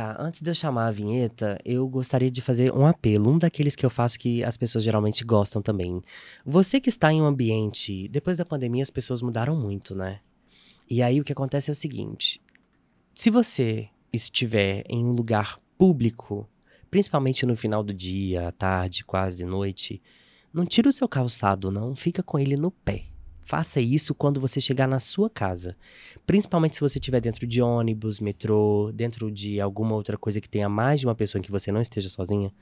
Tá, antes de eu chamar a vinheta, eu gostaria de fazer um apelo, um daqueles que eu faço que as pessoas geralmente gostam também. Você que está em um ambiente, depois da pandemia as pessoas mudaram muito, né? E aí o que acontece é o seguinte: se você estiver em um lugar público, principalmente no final do dia, tarde, quase noite, não tira o seu calçado, não, fica com ele no pé. Faça isso quando você chegar na sua casa. Principalmente se você estiver dentro de ônibus, metrô, dentro de alguma outra coisa que tenha mais de uma pessoa em que você não esteja sozinha,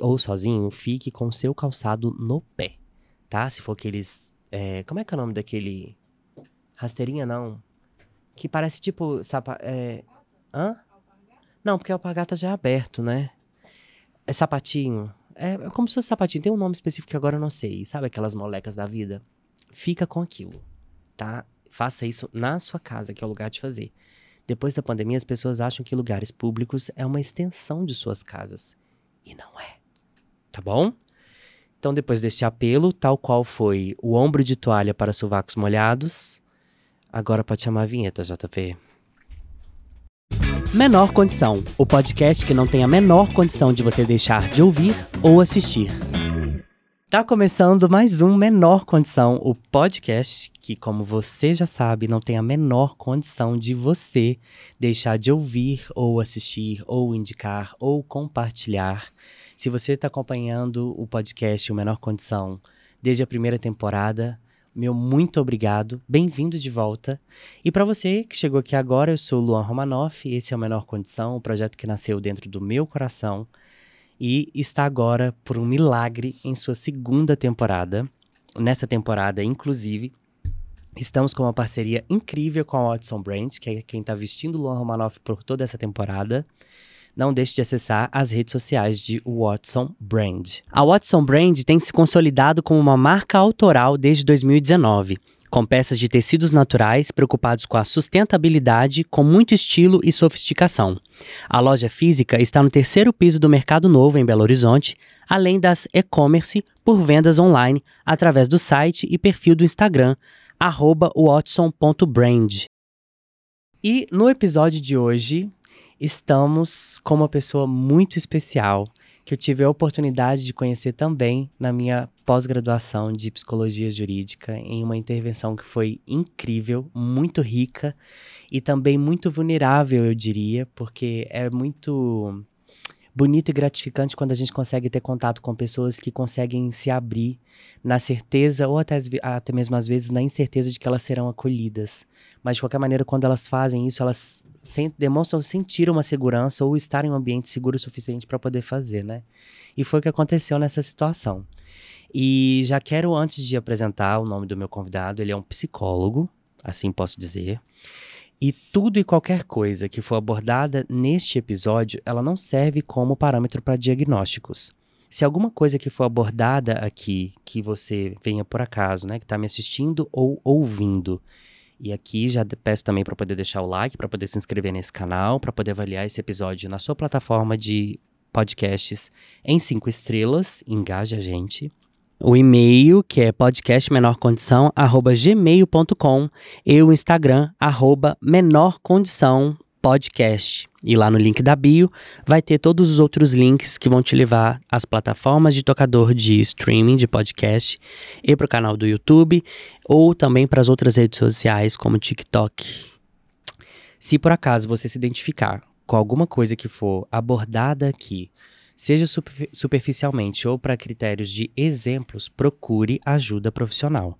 ou sozinho, fique com o seu calçado no pé, tá? Se for aqueles. É, como é que é o nome daquele. Rasteirinha, não. Que parece tipo. Sapa, é, hã? Não, porque a alpargata já é aberto, né? É sapatinho. É, é como se fosse sapatinho. Tem um nome específico que agora eu não sei. Sabe aquelas molecas da vida? Fica com aquilo, tá? Faça isso na sua casa, que é o lugar de fazer. Depois da pandemia, as pessoas acham que lugares públicos é uma extensão de suas casas. E não é. Tá bom? Então, depois deste apelo, tal qual foi o ombro de toalha para sovacos molhados, agora pode chamar a vinheta, JP. Menor Condição o podcast que não tem a menor condição de você deixar de ouvir ou assistir. Tá começando mais um Menor Condição, o podcast que, como você já sabe, não tem a menor condição de você deixar de ouvir ou assistir ou indicar ou compartilhar. Se você está acompanhando o podcast O Menor Condição desde a primeira temporada, meu muito obrigado, bem-vindo de volta. E para você que chegou aqui agora, eu sou o Luan Romanoff, esse é o Menor Condição, um projeto que nasceu dentro do meu coração e está agora, por um milagre, em sua segunda temporada. Nessa temporada, inclusive, estamos com uma parceria incrível com a Watson Brand, que é quem está vestindo o Luan Romanoff por toda essa temporada. Não deixe de acessar as redes sociais de Watson Brand. A Watson Brand tem se consolidado como uma marca autoral desde 2019 com peças de tecidos naturais preocupados com a sustentabilidade, com muito estilo e sofisticação. A loja física está no terceiro piso do Mercado Novo, em Belo Horizonte, além das e-commerce por vendas online através do site e perfil do Instagram, watson.brand. E no episódio de hoje, estamos com uma pessoa muito especial que eu tive a oportunidade de conhecer também na minha pós-graduação de psicologia jurídica, em uma intervenção que foi incrível, muito rica e também muito vulnerável, eu diria, porque é muito bonito e gratificante quando a gente consegue ter contato com pessoas que conseguem se abrir na certeza, ou até, até mesmo às vezes na incerteza de que elas serão acolhidas. Mas de qualquer maneira, quando elas fazem isso, elas demonstram sentir uma segurança ou estar em um ambiente seguro o suficiente para poder fazer, né? E foi o que aconteceu nessa situação. E já quero, antes de apresentar o nome do meu convidado, ele é um psicólogo, assim posso dizer. E tudo e qualquer coisa que for abordada neste episódio, ela não serve como parâmetro para diagnósticos. Se alguma coisa que for abordada aqui, que você venha por acaso, né, que está me assistindo ou ouvindo, e aqui já peço também para poder deixar o like, para poder se inscrever nesse canal, para poder avaliar esse episódio na sua plataforma de podcasts em cinco estrelas. Engaje a gente. O e-mail, que é podcastmenorcondição@gmail.com e o Instagram, arroba menorcondição podcast. E lá no link da bio vai ter todos os outros links que vão te levar às plataformas de tocador de streaming de podcast e para o canal do YouTube ou também para as outras redes sociais como TikTok. Se por acaso você se identificar com alguma coisa que for abordada aqui, seja superficialmente ou para critérios de exemplos, procure ajuda profissional.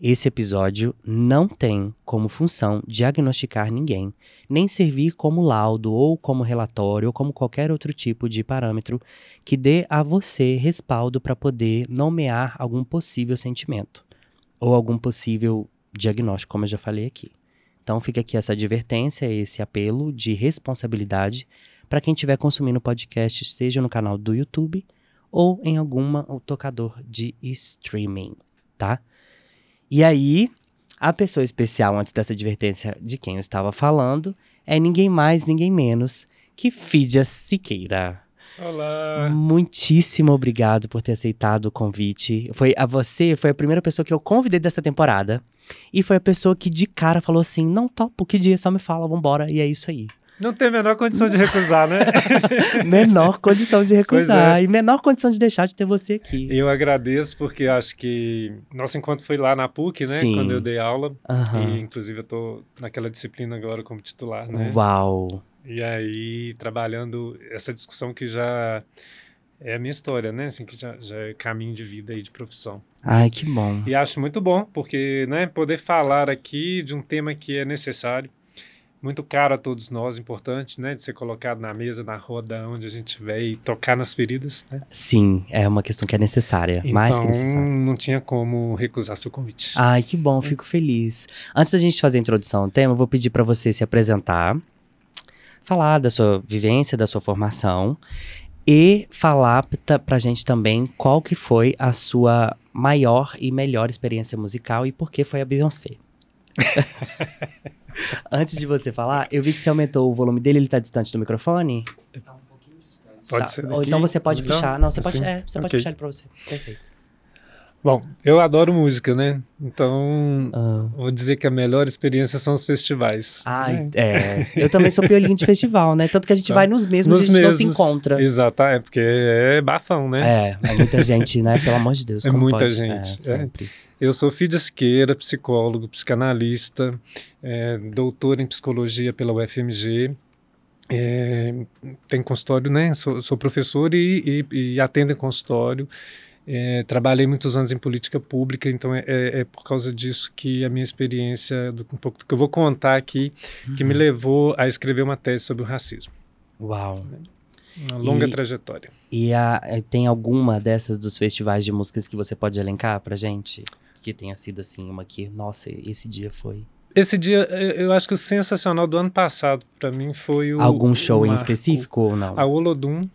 Esse episódio não tem como função diagnosticar ninguém, nem servir como laudo ou como relatório ou como qualquer outro tipo de parâmetro que dê a você respaldo para poder nomear algum possível sentimento ou algum possível diagnóstico, como eu já falei aqui. Então fica aqui essa advertência, esse apelo de responsabilidade para quem estiver consumindo podcast, seja no canal do YouTube ou em alguma tocador de streaming, tá? E aí, a pessoa especial antes dessa advertência de quem eu estava falando é ninguém mais, ninguém menos que Fídia Siqueira. Olá! Muitíssimo obrigado por ter aceitado o convite. Foi a você, foi a primeira pessoa que eu convidei dessa temporada. E foi a pessoa que de cara falou assim: não topo, que dia, só me fala, vambora. E é isso aí. Não tem a menor condição de recusar, né? menor condição de recusar é. e menor condição de deixar de ter você aqui. Eu agradeço porque acho que nosso encontro foi lá na PUC, né? Sim. Quando eu dei aula. Aham. E inclusive eu tô naquela disciplina agora como titular, né? Uau. E aí trabalhando essa discussão que já é a minha história, né? Assim, que já, já é caminho de vida e de profissão. Ai, que bom. E acho muito bom, porque né, poder falar aqui de um tema que é necessário, muito caro a todos nós, importante, né? De ser colocado na mesa, na roda, onde a gente estiver e tocar nas feridas, né? Sim, é uma questão que é necessária. mais que Então, necessária. não tinha como recusar seu convite. Ai, que bom, fico feliz. Antes da gente fazer a introdução ao tema, eu vou pedir para você se apresentar, falar da sua vivência, da sua formação e falar pra gente também qual que foi a sua maior e melhor experiência musical e por que foi a Beyoncé. Antes de você falar, eu vi que você aumentou o volume dele, ele tá distante do microfone? Pode Tá, ser Ou daqui, então você pode melhor? puxar. Não, você Assim? pode, é, você pode Ok. puxar ele pra você. Perfeito. Bom, eu adoro música, né? Então, Ah. vou dizer que a melhor experiência são os festivais. Ai, né? é. Eu também sou piolinho de festival, né? Tanto que a gente Tá. vai nos mesmos Nos e a gente não se mesmos. encontra. Exato, é porque é bafão, né? É, é muita gente, né? Pelo amor de Deus. É como muita pode? gente, É, é. Eu sou filho de esquerda, psicólogo, psicanalista, é, doutor em psicologia pela UFMG. É, tenho consultório, né? Sou, sou professor e, e- e atendo em consultório. É, trabalhei muitos anos em política pública, então é, é- é por causa disso que a minha experiência, do, um pouco do que eu vou contar aqui, que Uhum. me levou a escrever uma tese sobre o racismo. Uau. Uma longa E- trajetória. E a- eh, tem alguma dessas dos festivais de músicas que você pode elencar pra gente? Que tenha sido assim, uma que, nossa, esse dia foi. Esse dia, eu acho que o sensacional do ano passado, para mim, foi o. Algum show o em específico ou não? A Olodum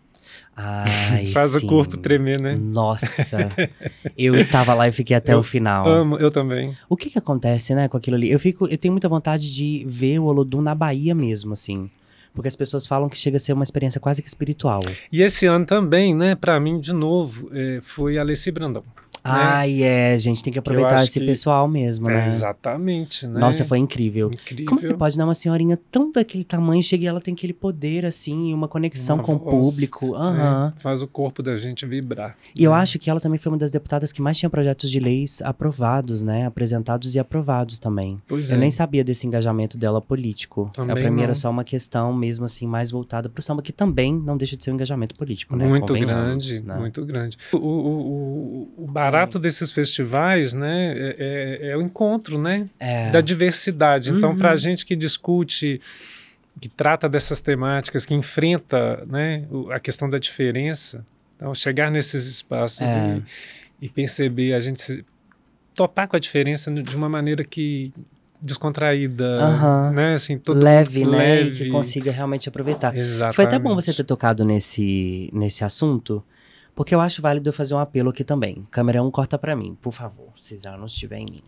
Ai, faz sim. o corpo tremer, né? Nossa, eu estava lá e fiquei até Eu o final. Amo, eu também. O que que acontece, né, com aquilo ali? Eu fico, eu tenho muita vontade de ver o Olodum na Bahia mesmo, assim. Porque as pessoas falam que chega a ser uma experiência quase que espiritual. E esse ano também, né, para mim, de novo, é, foi Alessi Brandão. Ai, é, gente, tem que aproveitar esse que- pessoal mesmo, É, né? exatamente, né? Nossa, foi incrível. incrível. Como que pode, né? Uma senhorinha tão daquele tamanho, chega e ela tem aquele poder, assim, uma conexão Uma com o voz, público. né? Aham. Faz o corpo da gente vibrar. E eu né? acho que ela também foi uma das deputadas que mais tinha projetos de leis aprovados, né? Apresentados e aprovados também. Pois Eu é. nem sabia desse engajamento dela político. Também pra mim era não. só uma questão mesmo assim, mais voltada pro samba, que também não deixa de ser um engajamento político, né? Muito Convenhamos, grande, né? muito grande. O, o, o, o barato desses festivais, né, é, é- é o encontro, né, É. da diversidade. Então, Uhum. para a gente que discute, que trata dessas temáticas, que enfrenta, né, o- a questão da diferença, então chegar nesses espaços É. e, e perceber a gente se, topar com a diferença de uma maneira que descontraída, Aham. né, assim, todo leve, mundo né? E leve. que consiga realmente aproveitar. Exatamente. Foi até bom você ter tocado nesse, nesse assunto, porque eu acho válido fazer um apelo aqui também. Câmera 1, corta pra mim, por favor, se já não estiver em mim.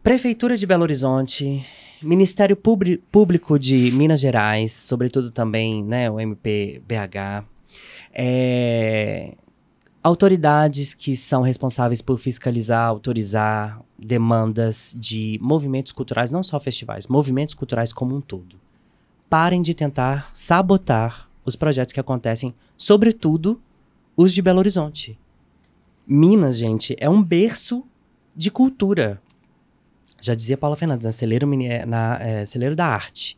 Prefeitura de Belo Horizonte, Ministério Público de Minas Gerais, sobretudo também, né, o MPBH, é, autoridades que são responsáveis por fiscalizar, autorizar demandas de movimentos culturais, não só festivais, movimentos culturais como um todo. Parem de tentar sabotar os projetos que acontecem, sobretudo os de Belo Horizonte. Minas, gente, é um berço de cultura. Já dizia Paula Fernandes, na celeiro, mini- é, na, é, celeiro da arte.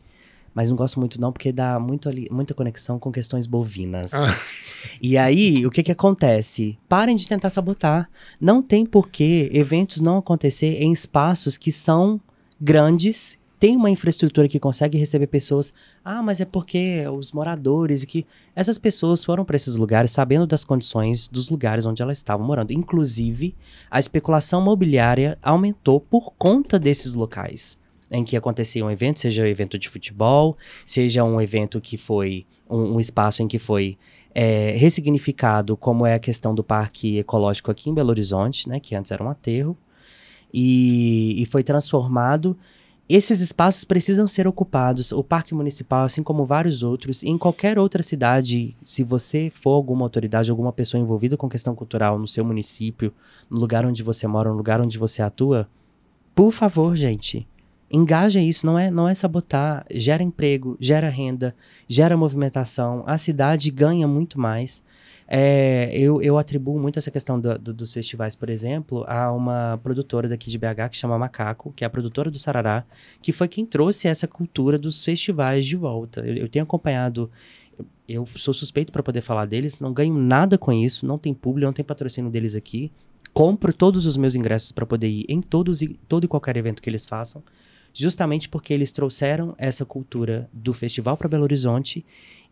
Mas não gosto muito não, porque dá muito ali, muita conexão com questões bovinas. Ah. E aí, o que que acontece? Parem de tentar sabotar. Não tem por que eventos não acontecer em espaços que são grandes, tem uma infraestrutura que consegue receber pessoas. Ah, mas é porque os moradores que essas pessoas foram para esses lugares sabendo das condições dos lugares onde elas estavam morando. Inclusive, a especulação mobiliária aumentou por conta desses locais em que acontecia um evento, seja um evento de futebol, seja um evento que foi um, um espaço em que foi é, ressignificado, como é a questão do parque ecológico aqui em Belo Horizonte, né, que antes era um aterro, e, e foi transformado. Esses espaços precisam ser ocupados. O Parque Municipal, assim como vários outros, em qualquer outra cidade, se você for alguma autoridade, alguma pessoa envolvida com questão cultural no seu município, no lugar onde você mora, no lugar onde você atua, por favor, gente, Engaja isso, não é, não é sabotar, gera emprego, gera renda, gera movimentação, a cidade ganha muito mais. É, eu, eu atribuo muito essa questão do, do, dos festivais, por exemplo, a uma produtora daqui de BH que chama Macaco, que é a produtora do Sarará, que foi quem trouxe essa cultura dos festivais de volta. Eu, eu tenho acompanhado, eu sou suspeito para poder falar deles, não ganho nada com isso, não tem público, não tem patrocínio deles aqui. Compro todos os meus ingressos para poder ir em todos e, todo e qualquer evento que eles façam, justamente porque eles trouxeram essa cultura do festival para Belo Horizonte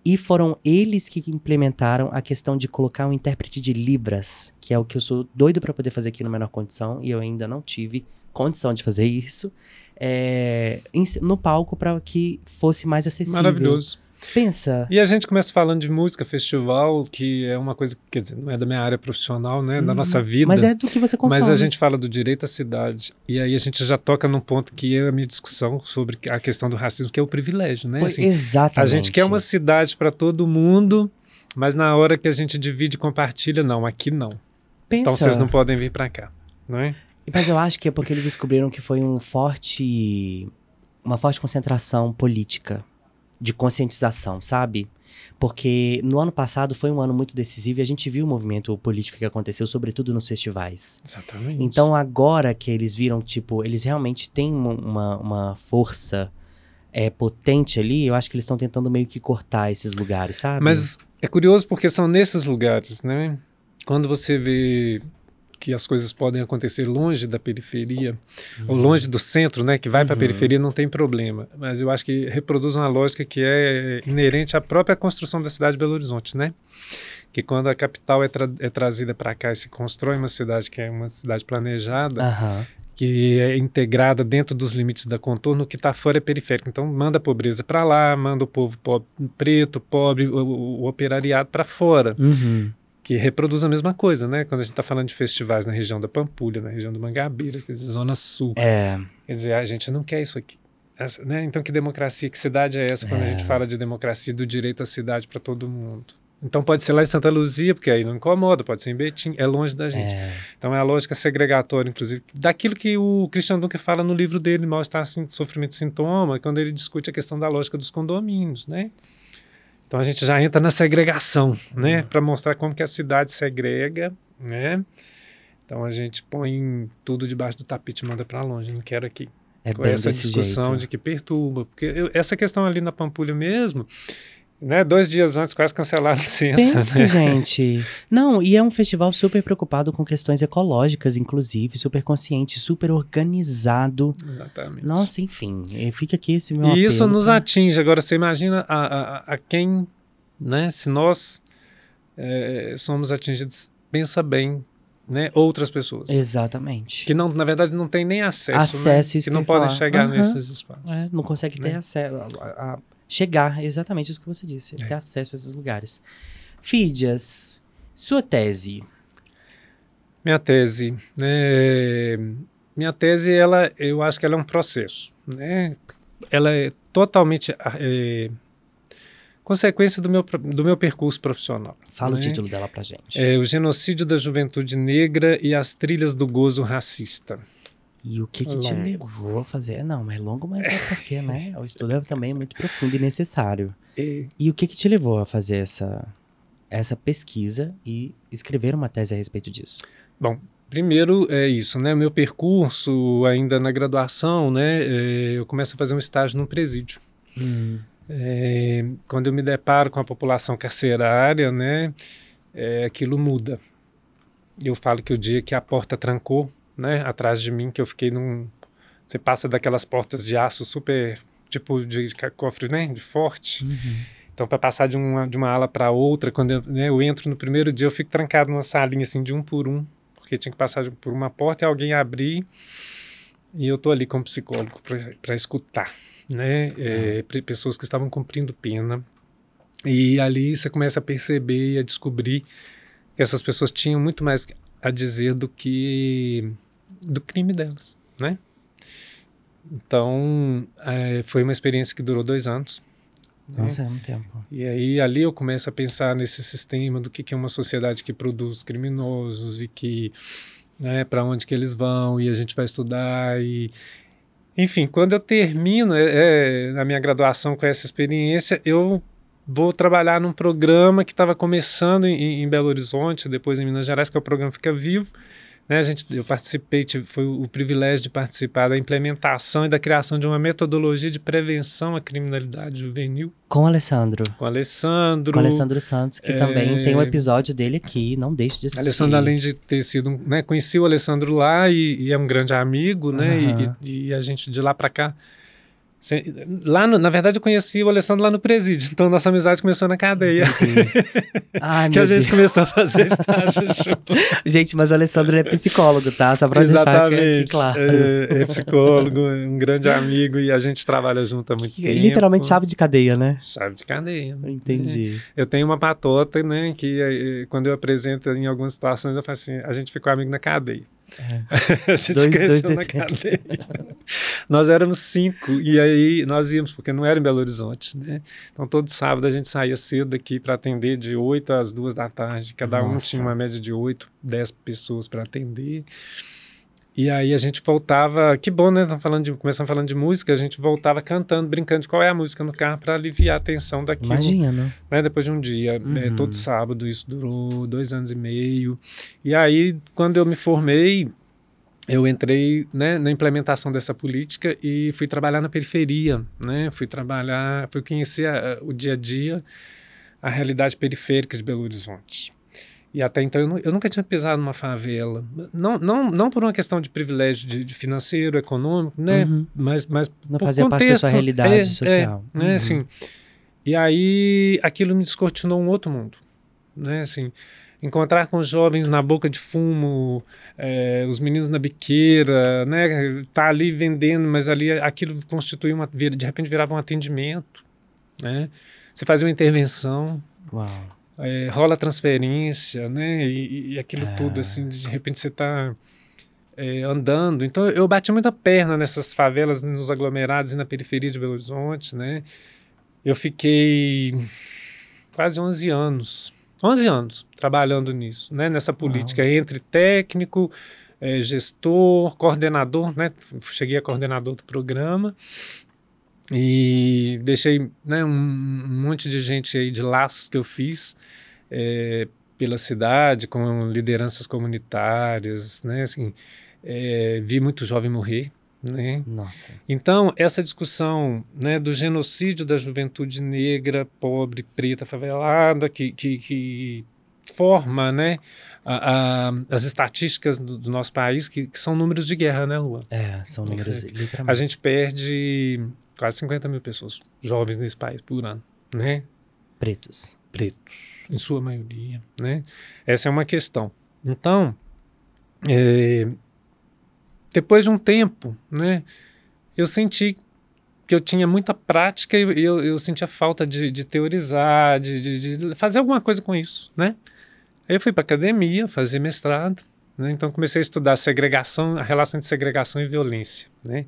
e foram eles que implementaram a questão de colocar um intérprete de Libras, que é o que eu sou doido para poder fazer aqui no Menor Condição, e eu ainda não tive condição de fazer isso, é, no palco para que fosse mais acessível. Maravilhoso. Pensa. E a gente começa falando de música, festival, que é uma coisa, quer dizer, não é da minha área profissional, né, da uhum. nossa vida. Mas é do que você consome. Mas a gente fala do direito à cidade. E aí a gente já toca num ponto que é a minha discussão sobre a questão do racismo, que é o privilégio, né? Assim, exatamente. A gente quer uma cidade para todo mundo, mas na hora que a gente divide e compartilha, não, aqui não. Pensa. Então vocês não podem vir para cá, não é? Mas eu acho que é porque eles descobriram que foi um forte uma forte concentração política de conscientização, sabe? Porque no ano passado foi um ano muito decisivo e a gente viu o movimento político que aconteceu, sobretudo nos festivais. Exatamente. Então agora que eles viram, tipo, eles realmente têm uma, uma força é, potente ali, eu acho que eles estão tentando meio que cortar esses lugares, sabe? Mas é curioso porque são nesses lugares, né? Quando você vê que as coisas podem acontecer longe da periferia, uhum. ou longe do centro, né, que vai uhum. para a periferia não tem problema, mas eu acho que reproduz uma lógica que é inerente à própria construção da cidade de Belo Horizonte, né? Que quando a capital é, tra é trazida para cá e se constrói uma cidade que é uma cidade planejada, uhum. que é integrada dentro dos limites da contorno, o que está fora é periférico. Então manda a pobreza para lá, manda o povo pobre, preto, pobre, o, o operariado para fora. Uhum que reproduz a mesma coisa, né? Quando a gente está falando de festivais na região da Pampulha, na região do Mangabeira, quer dizer, Zona Sul. É. Quer dizer, a gente não quer isso aqui. Essa, né? Então, que democracia, que cidade é essa quando é. a gente fala de democracia do direito à cidade para todo mundo? Então, pode ser lá em Santa Luzia, porque aí não incomoda, pode ser em Betim, é longe da gente. É. Então, é a lógica segregatória, inclusive, daquilo que o Christian Dunker fala no livro dele, Mal-Estar, Sofrimento e Sintoma, quando ele discute a questão da lógica dos condomínios, né? Então a gente já entra na segregação, né? Uhum. Para mostrar como que a cidade segrega, né? Então a gente põe tudo debaixo do tapete e manda para longe, não quero aqui. É Com essa discussão jeito. de que perturba. Porque eu, essa questão ali na Pampulha mesmo, né, dois dias antes quase cancelaram a licença. Pensa, né? gente. Não, e é um festival super preocupado com questões ecológicas, inclusive, super consciente, super organizado. Exatamente. Nossa, enfim, fica aqui esse meu E isso nos pra... atinge. Agora, você imagina a, a, a quem, né, se nós é, somos atingidos, pensa bem, né, outras pessoas. Exatamente. Que não, na verdade, não tem nem acesso, acesso né? isso que não podem falar. chegar uhum. nesses espaços. É, não consegue ter né? acesso a, a chegar, exatamente isso que você disse, é. ter acesso a esses lugares. Fídias, sua tese. Minha tese, é, minha tese, ela, eu acho que ela é um processo, né? Ela é totalmente é, consequência do meu, do meu percurso profissional. Fala né? o título dela pra gente. É o genocídio da juventude negra e as trilhas do gozo racista. E o que, que te levou a fazer? Não, mas é longo, mas é porque, né? O estudo é também muito profundo e necessário. E, e o que, que te levou a fazer essa, essa pesquisa e escrever uma tese a respeito disso? Bom, primeiro é isso, né? Meu percurso ainda na graduação, né? É, eu começo a fazer um estágio num presídio. Hum. É, quando eu me deparo com a população carcerária, né? É, aquilo muda. Eu falo que o dia que a porta trancou, né, atrás de mim, que eu fiquei num. Você passa daquelas portas de aço super, tipo de cofre, né, de forte. Uhum. Então, para passar de uma, de uma ala para outra, quando eu, né, eu entro no primeiro dia, eu fico trancado numa salinha assim, de um por um, porque tinha que passar por uma porta e alguém abrir. E eu tô ali como psicólogo para escutar, né, é, pessoas que estavam cumprindo pena. E ali você começa a perceber e a descobrir que essas pessoas tinham muito mais a dizer do que do crime delas, né? Então, é, foi uma experiência que durou dois anos. Nossa, né? é um tempo. E aí, ali eu começo a pensar nesse sistema do que, que é uma sociedade que produz criminosos e que, né, para onde que eles vão, e a gente vai estudar, e, Enfim, quando eu termino é, é, a minha graduação com essa experiência, eu vou trabalhar num programa que estava começando em, em, Belo Horizonte, depois em Minas Gerais, que é o programa Fica Vivo. Né, a gente, eu participei, tive, foi o privilégio de participar da implementação e da criação de uma metodologia de prevenção à criminalidade juvenil. Com o Alessandro. Com o Alessandro. Com o Alessandro Santos, que é... também tem um episódio dele aqui, não deixe de assistir. Alessandro, além de ter sido, né, conheci o Alessandro lá e, e é um grande amigo, né, uhum. e, e, a gente de lá para cá Lá no, na verdade, eu conheci o Alessandro lá no presídio, então nossa amizade começou na cadeia. Ai, que a gente Deus. começou a fazer estágio junto. Gente, mas o Alessandro é psicólogo, tá? Só pra Exatamente. deixar aqui claro. É, é, psicólogo, um grande amigo e a gente trabalha junto há muito que, tempo. Literalmente chave de cadeia, né? Chave de cadeia. Entendi. É. Eu tenho uma patota, né, que quando eu apresento em algumas situações eu falo assim, a gente ficou amigo na cadeia. É. se dois, dois na cadeia. nós éramos cinco e aí nós íamos, porque não era em Belo Horizonte, né? Então todo sábado a gente saía cedo daqui para atender de 8 às 2 da tarde. Cada Nossa. um tinha uma média de 8, 10 pessoas para atender. E aí a gente voltava, que bom, né? Falando de, começando falando de música, a gente voltava cantando, brincando de qual é a música no carro para aliviar a tensão daquilo. Imagina. Né? Depois de um dia, uhum. é, todo sábado, isso durou dois anos e meio. E aí, quando eu me formei, eu entrei né, na implementação dessa política e fui trabalhar na periferia, né? Fui trabalhar, fui conhecer a, o dia a dia, a realidade periférica de Belo Horizonte. E até então eu, eu, nunca tinha pisado numa favela. Não, não, não por uma questão de privilégio de, de financeiro, econômico, né? Uhum. Mas, mas não fazia contexto, parte da sua realidade é, social. É, né? Uhum. Assim, e aí aquilo me descortinou um outro mundo. Né? Assim, encontrar com os jovens na boca de fumo, é, os meninos na biqueira, né? Tá ali vendendo, mas ali aquilo constituía uma... De repente virava um atendimento, né? Você fazia uma intervenção. Uau é, rola transferência, né? E, e aquilo é. tudo, assim, de repente você está é, andando. Então eu bati muita perna nessas favelas, nos aglomerados e na periferia de Belo Horizonte, né? Eu fiquei quase 11 anos, 11 anos trabalhando nisso, né? Nessa política Uau. entre técnico, é, gestor, coordenador, né? Cheguei a coordenador do programa e deixei né, um, um, monte de gente aí de laços que eu fiz é, pela cidade, com lideranças comunitárias, né? Assim, é, vi muito jovem morrer, né? Nossa. Então, essa discussão né, do genocídio da juventude negra, pobre, preta, favelada, que, que, que forma né, a, a, as estatísticas do, do nosso país, que, que, são números de guerra, né, Lua? É, são números, literalmente. A gente perde quase 50 mil pessoas jovens nesse país por ano, né? Pretos. Pretos, em sua maioria, né? Essa é uma questão. Então, é, depois de um tempo, né? Eu senti que eu tinha muita prática e eu, eu sentia falta de, de teorizar, de, de, de, fazer alguma coisa com isso, né? Aí eu fui para academia fazer mestrado, né? Então comecei a estudar segregação, a relação entre segregação e violência, né?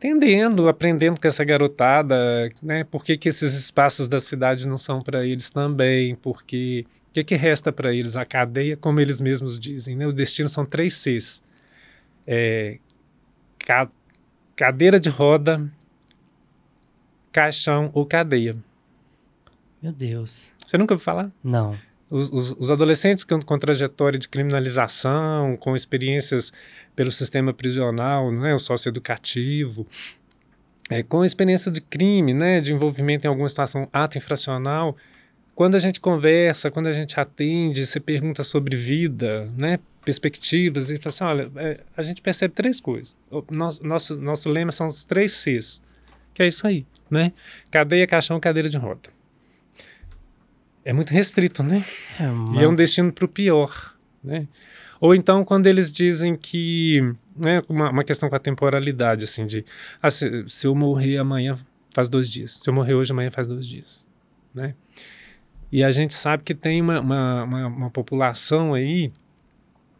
Entendendo, aprendendo com essa garotada, né? Por que, que esses espaços da cidade não são para eles também? Porque o que, que resta para eles? A cadeia, como eles mesmos dizem, né? O destino são três Cs. É, ca, cadeira de roda, caixão ou cadeia. Meu Deus. Você nunca ouviu falar? Não. Os, os, adolescentes com, com trajetória de criminalização, com experiências pelo sistema prisional, é, o socioeducativo, é, com experiência de crime, né, de envolvimento em alguma situação ato infracional, quando a gente conversa, quando a gente atende, você pergunta sobre vida, né, perspectivas, e fala assim, olha, é, a gente percebe três coisas. O nosso, nosso, nosso lema são os três Cs, que é isso aí, né? Cadeia, caixão, cadeira de roda. É muito restrito, né? É uma... E é um destino para o pior, né? Ou então quando eles dizem que, né, uma, uma questão com a temporalidade, assim, de, ah, se, se, eu morrer amanhã faz dois dias, se eu morrer hoje amanhã faz dois dias, né? E a gente sabe que tem uma, uma, uma, uma população aí,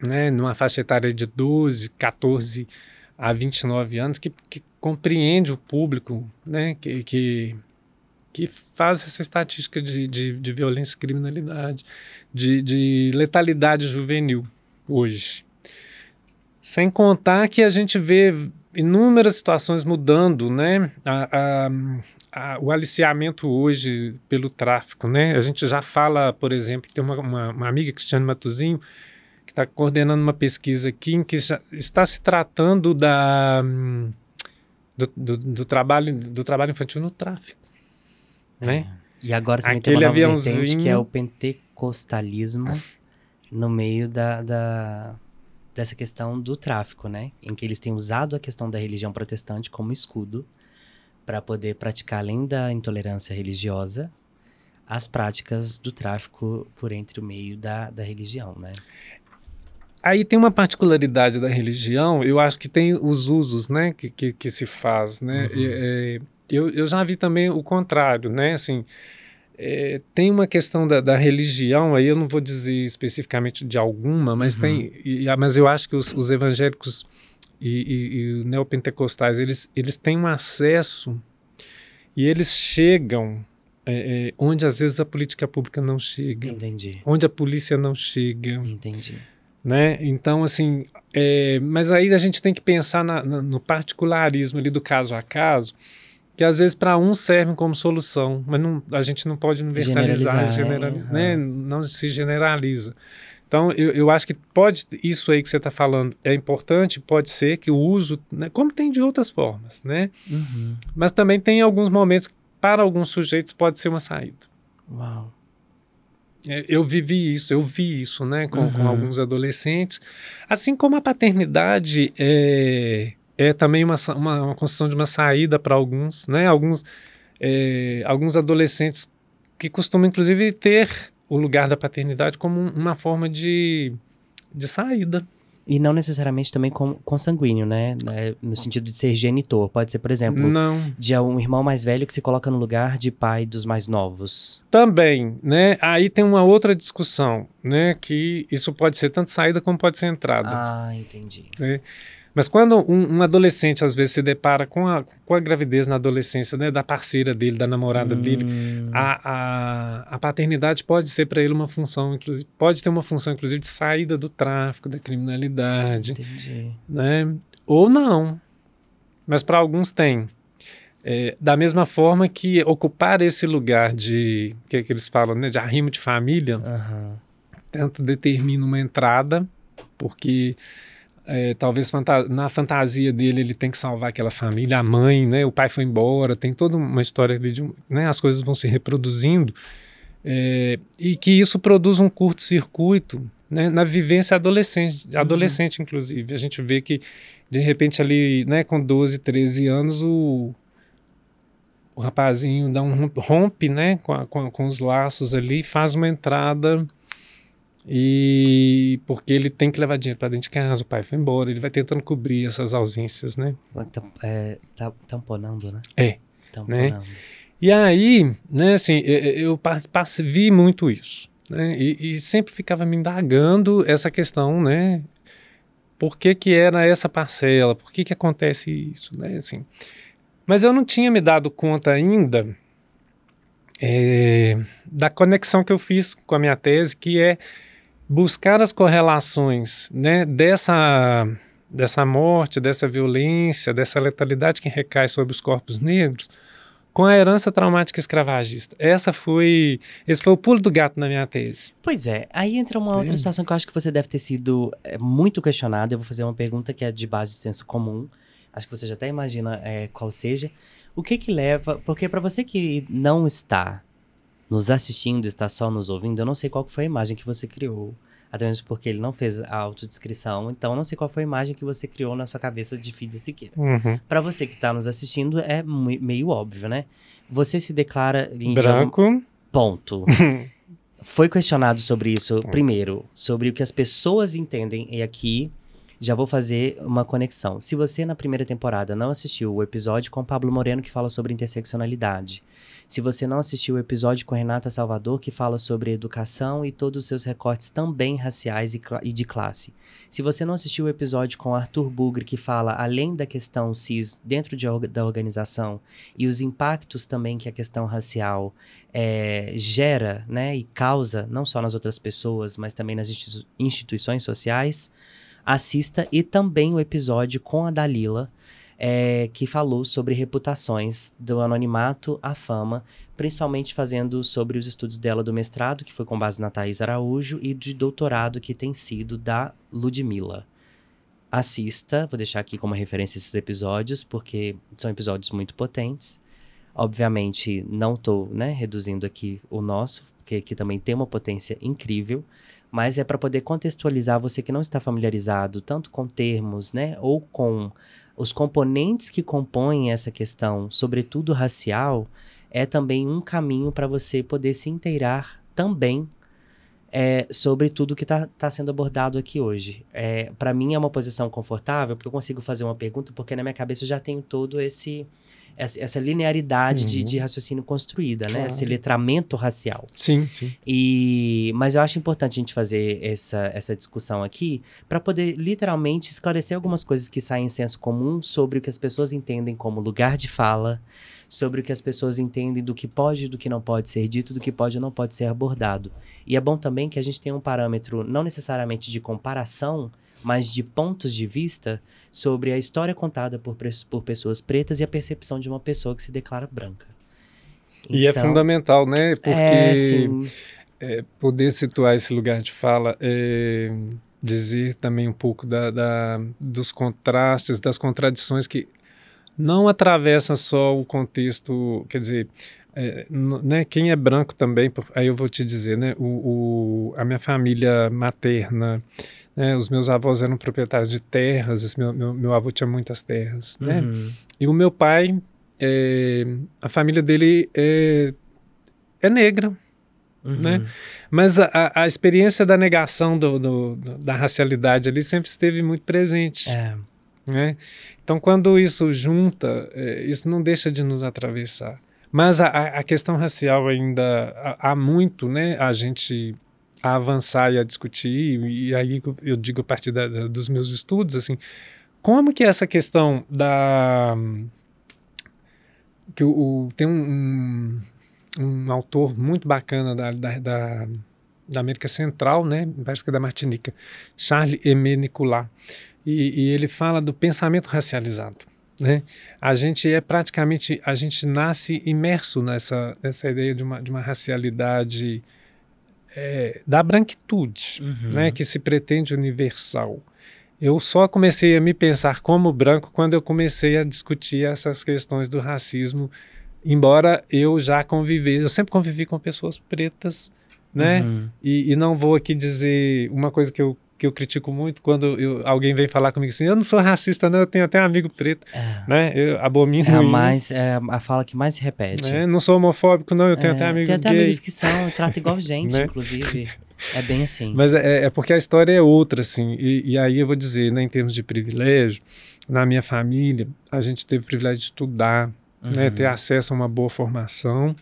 né, numa faixa etária de 12, 14 a 29 anos, que, que compreende o público, né, que, que que faz essa estatística de, de, de violência e criminalidade, de, de letalidade juvenil hoje. Sem contar que a gente vê inúmeras situações mudando, né? A, a, a, o aliciamento hoje pelo tráfico, né? A gente já fala, por exemplo, tem uma, uma, uma amiga, Cristiane Matuzinho, que está coordenando uma pesquisa aqui em que está se tratando da, do, do, do, trabalho, do trabalho infantil no tráfico, né? E agora também Aquele tem uma nova aviãozinho... que é o pentecostalismo no meio da, da dessa questão do tráfico, né? Em que eles têm usado a questão da religião protestante como escudo para poder praticar, além da intolerância religiosa, as práticas do tráfico por entre o meio da, da religião, né? Aí tem uma particularidade da religião, eu acho que tem os usos, né, que, que, que se faz, né? Uhum. É, eu, eu já vi também o contrário, né? Assim, é, tem uma questão da, da, religião, aí eu não vou dizer especificamente de alguma, mas uhum. tem. E, mas eu acho que os, os evangélicos e, e, e neopentecostais eles, eles têm um acesso e eles chegam é, é, onde às vezes a política pública não chega. Entendi. Onde a polícia não chega. Entendi. Né? Então, assim, é, mas aí a gente tem que pensar na, na, no particularismo ali do caso a caso que às vezes para um servem como solução, mas não, a gente não pode universalizar, generalizar, é, né? não se generaliza. Então, eu, eu acho que pode, isso aí que você está falando é importante, pode ser que o uso, né, como tem de outras formas, né? Uhum. Mas também tem alguns momentos, para alguns sujeitos, pode ser uma saída. Uau. É, eu vivi isso, eu vi isso, né, com, uhum. com alguns adolescentes. Assim como a paternidade é, é também uma, uma, uma construção de uma saída para alguns, né? Alguns, é, alguns adolescentes que costumam, inclusive, ter o lugar da paternidade como uma forma de, de saída. E não necessariamente também com, consanguíneo, né? É, no sentido de ser genitor. Pode ser, por exemplo, não. de um irmão mais velho que se coloca no lugar de pai dos mais novos. Também, né? Aí tem uma outra discussão, né? Que isso pode ser tanto saída como pode ser entrada. Ah, entendi. Né? Mas quando um, um, adolescente às vezes se depara com a, com a gravidez na adolescência né, da parceira dele, da namorada hum. dele, a, a, a, paternidade pode ser para ele uma função, inclusive, pode ter uma função, inclusive, de saída do tráfico, da criminalidade. Entendi. Né? Ou não. Mas para alguns tem. É, da mesma forma que ocupar esse lugar de, que, é que eles falam, né, de arrimo de família, uhum. tanto determina uma entrada, porque é, talvez fanta na fantasia dele ele tem que salvar aquela família, a mãe, né? O pai foi embora, tem toda uma história de, né? As coisas vão se reproduzindo é, e que isso produz um curto-circuito né? na vivência adolescente, adolescente uhum. inclusive. A gente vê que de repente ali, né? Com 12, 13 anos o o rapazinho dá um rompe, né? Com, a, com, com os laços ali, faz uma entrada e porque ele tem que levar dinheiro para dentro de casa, o pai foi embora, ele vai tentando cobrir essas ausências, né? É, tá tamponando, né? É. Tamponando. Né? E aí, né, assim, eu, eu vi muito isso, né? E, e, sempre ficava me indagando essa questão, né? Por que que era essa parcela? Por que que acontece isso, né? Assim, mas eu não tinha me dado conta ainda é, da conexão que eu fiz com a minha tese, que é buscar as correlações né, dessa, dessa morte, dessa violência, dessa letalidade que recai sobre os corpos negros com a herança traumática escravagista. Essa foi, esse foi o pulo do gato na minha tese. Pois é, aí entra uma outra situação que eu acho que você deve ter sido é, muito questionado. Eu vou fazer uma pergunta que é de base de senso comum. Acho que você já até imagina é, qual seja. O que que leva? Porque para você que não está nos assistindo, está só nos ouvindo, eu não sei qual foi a imagem que você criou. Até mesmo porque ele não fez a autodescrição. Então, eu não sei qual foi a imagem que você criou na sua cabeça de Fide Siqueira. Uhum. Para você que está nos assistindo, é meio óbvio, né? Você se declara... Em Branco. Ponto. foi questionado sobre isso, primeiro, sobre o que as pessoas entendem. E aqui já vou fazer uma conexão. Se você na primeira temporada não assistiu o episódio com Pablo Moreno que fala sobre interseccionalidade, se você não assistiu o episódio com Renata Salvador que fala sobre educação e todos os seus recortes também raciais e, e de classe, se você não assistiu o episódio com Arthur Bugre que fala além da questão cis dentro de, da organização e os impactos também que a questão racial é, gera, né, e causa não só nas outras pessoas, mas também nas instituições sociais assista e também o episódio com a Dalila, é, que falou sobre reputações do anonimato à fama, principalmente fazendo sobre os estudos dela do mestrado, que foi com base na Thais Araújo, e de doutorado, que tem sido da Ludmilla. Assista, vou deixar aqui como referência esses episódios, porque são episódios muito potentes. Obviamente, não estou né, reduzindo aqui o nosso, porque aqui também tem uma potência incrível, mas é para poder contextualizar você que não está familiarizado tanto com termos, né, ou com os componentes que compõem essa questão, sobretudo racial, é também um caminho para você poder se inteirar também é, sobre tudo que está tá sendo abordado aqui hoje. É, para mim é uma posição confortável, porque eu consigo fazer uma pergunta, porque na minha cabeça eu já tenho todo esse essa linearidade uhum. de, de, raciocínio construída, claro. né? Esse letramento racial. Sim, sim. E, mas eu acho importante a gente fazer essa, essa discussão aqui para poder literalmente esclarecer algumas coisas que saem em senso comum sobre o que as pessoas entendem como lugar de fala, sobre o que as pessoas entendem do que pode e do que não pode ser dito, do que pode ou não pode ser abordado. E é bom também que a gente tenha um parâmetro não necessariamente de comparação, mas de pontos de vista sobre a história contada por, por pessoas pretas e a percepção de uma pessoa que se declara branca. E é então, fundamental, né? Porque é, é, poder situar esse lugar de fala, é, dizer também um pouco da, da, dos contrastes, das contradições que não atravessam só o contexto, quer dizer, é, né, quem é branco também, aí eu vou te dizer, né, o, o a minha família materna, né? Os meus avós eram proprietários de terras, meu, meu, meu, avô tinha muitas terras. Né? Uhum. E o meu pai, é, a família dele é, é negra. Uhum. Né? Mas a, a, experiência da negação do, do, da racialidade ali sempre esteve muito presente. É. Né? Então, quando isso junta, é, isso não deixa de nos atravessar. Mas a, a questão racial ainda há, há muito, né? A gente a avançar e a discutir, e aí eu digo a partir da, da, dos meus estudos, assim, como que essa questão da... que o, o tem um, um, um, autor muito bacana da, da, da, da América Central, né, parece que é da Martinica, Charles Aimé Nicolas, e, e ele fala do pensamento racializado. Né? A gente é praticamente, a gente nasce imerso nessa, nessa ideia de uma, de uma racialidade é, da branquitude, uhum. né, que se pretende universal. Eu só comecei a me pensar como branco quando eu comecei a discutir essas questões do racismo, embora eu já convivi, eu sempre convivi com pessoas pretas, né? Uhum. E, e, não vou aqui dizer uma coisa que eu que eu critico muito quando eu, alguém vem falar comigo assim, eu não sou racista não, eu tenho até um amigo preto, é. né? Eu abomino é a mais É a fala que mais se repete. É, não sou homofóbico não, eu tenho é, até amigos Tem até gay. amigos que são, trata igual gente, né? inclusive. É bem assim. Mas é, é, porque a história é outra, assim, e, e aí eu vou dizer, né, em termos de privilégio, na minha família, a gente teve o privilégio de estudar, né, uhum. né, ter acesso a uma boa formação,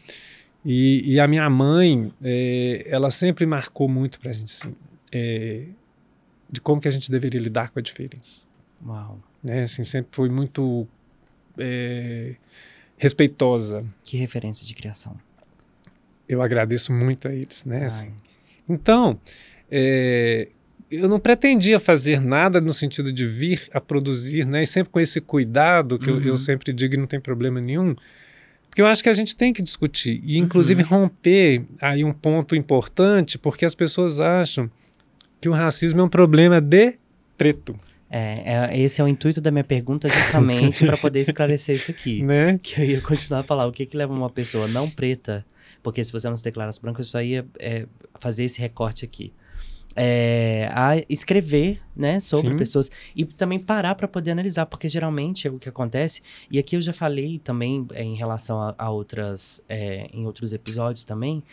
e, e a minha mãe, é, ela sempre marcou muito pra gente, assim, é, de como que a gente deveria lidar com a diferença. Uau. Né? Assim, sempre foi muito é, respeitosa. Que referência de criação. Eu agradeço muito a eles, né? Assim. Então, é, eu não pretendia fazer nada no sentido de vir a produzir, né? E sempre com esse cuidado que uhum. eu, eu, uhum. sempre digo e não tem problema nenhum, porque eu acho que a gente tem que discutir e, inclusive, uhum. romper aí um ponto importante, porque as pessoas acham que o racismo é um problema de preto. É, é esse é o intuito da minha pergunta justamente para poder esclarecer isso aqui. Né? Que eu ia continuar a falar o que que leva uma pessoa não preta, porque se você não se declarasse branco, eu só ia é, fazer esse recorte aqui. É, a escrever, né, sobre Sim. pessoas e também parar para poder analisar, porque geralmente é o que acontece. E aqui eu já falei também é, em relação a, a outras, é, em outros episódios também,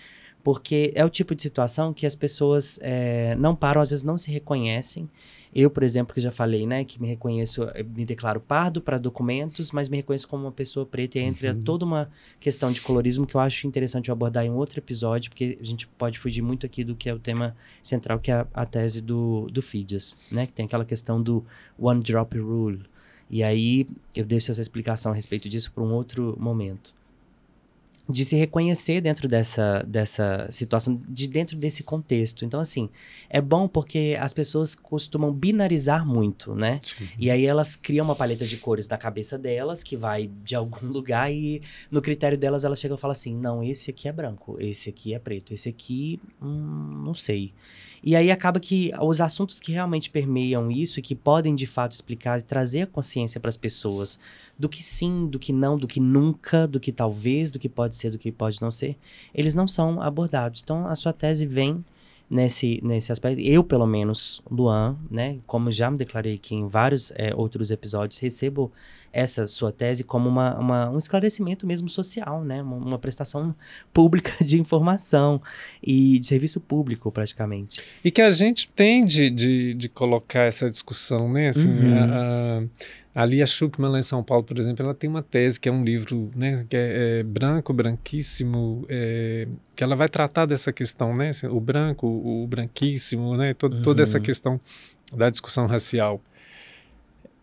porque é o tipo de situação que as pessoas é, não param, às vezes não se reconhecem. Eu, por exemplo, que já falei, né, que me reconheço, eh, me declaro pardo para documentos, mas me reconheço como uma pessoa preta e entra uhum. toda uma questão de colorismo que eu acho interessante eu abordar em um outro episódio, porque a gente pode fugir muito aqui do que é o tema central, que é a, a tese do, do Fidias, né, que tem aquela questão do one drop rule. E aí eu deixo essa explicação a respeito disso para um outro momento. De se reconhecer dentro dessa, dessa situação, de dentro desse contexto. Então, assim, é bom porque as pessoas costumam binarizar muito, né? Sim. E aí elas criam uma paleta de cores na cabeça delas, que vai de algum lugar, e no critério delas elas chegam e falam assim: não, esse aqui é branco, esse aqui é preto, esse aqui, hum, não sei. E aí acaba que os assuntos que realmente permeiam isso e que podem de fato explicar e trazer a consciência para as pessoas do que sim, do que não, do que nunca, do que talvez, do que pode ser, do que pode não ser, eles não são abordados. Então a sua tese vem nesse, nesse aspecto. Eu, pelo menos, Luan, né, como já me declarei aqui em vários é, outros episódios, recebo essa sua tese como uma, uma, um esclarecimento mesmo social, né, uma, uma, prestação pública de informação e de serviço público, praticamente. E que a gente tem de, de, de colocar essa discussão, né, assim, uhum. a, a a Lia Schuckman, lá em São Paulo, por exemplo, ela tem uma tese que é um livro né, que é, é branco, branquíssimo, é, que ela vai tratar dessa questão, né, assim, o branco, o branquíssimo, né, todo, uhum. toda essa uhum. questão da discussão racial.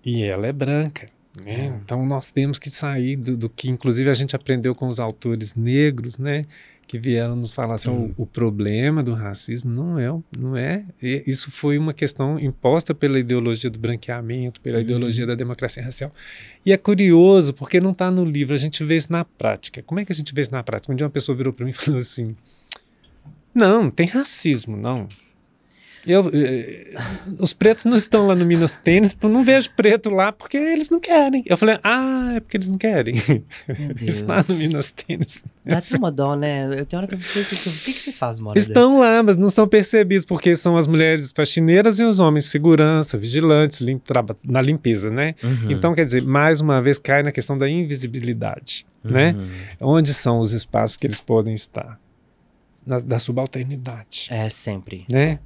E ela é branca. Né? É. Então nós temos que sair do, do, que, inclusive, a gente aprendeu com os autores negros, né? Que vieram nos falar assim, hum. o, o, problema do racismo não é, não é, isso foi uma questão imposta pela ideologia do branqueamento, pela hum. ideologia da democracia racial. E é curioso, porque não está no livro, a gente vê isso na prática. Como é que a gente vê isso na prática? Um dia uma pessoa virou para mim e falou assim, não, tem racismo, não. Eu, eh, os pretos não estão lá no Minas Tênis, eu não vejo preto lá porque eles não querem. Eu falei, ah, é porque eles não querem. Está no Minas Tênis. Dá até uma dó, né? Eu tenho hora que eu penso, o que, que você faz, mora Estão lá, mas não são percebidos, porque são as mulheres faxineiras e os homens segurança, vigilantes, limp, na limpeza, né? Uhum. Então, quer dizer, mais uma vez cai na questão da invisibilidade, né? uhum. né? Onde são os espaços que eles podem estar? Na, da subalternidade. É, sempre. Né?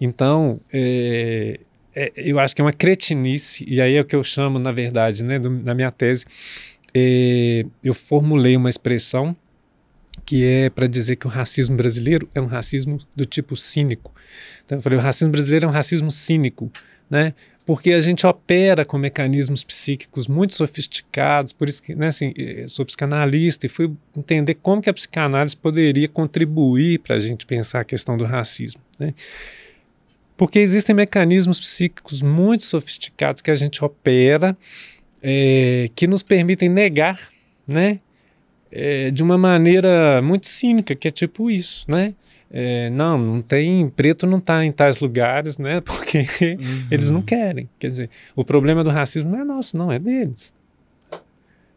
Então, é, é, eu acho que é uma cretinice, e aí é o que eu chamo, na verdade, né, do, na minha tese, é, eu formulei uma expressão que é para dizer que o racismo brasileiro é um racismo do tipo cínico. Então, eu falei, o racismo brasileiro é um racismo cínico, né? Porque a gente opera com mecanismos psíquicos muito sofisticados, por isso que, né, assim, sou psicanalista e fui entender como que a psicanálise poderia contribuir para a gente pensar a questão do racismo, né? Porque existem mecanismos psíquicos muito sofisticados que a gente opera é, que nos permitem negar, né? É, de uma maneira muito cínica, que é tipo isso, né? É, não, não tem preto não está em tais lugares, né? Porque uhum. eles não querem. Quer dizer, o problema do racismo não é nosso, não é deles.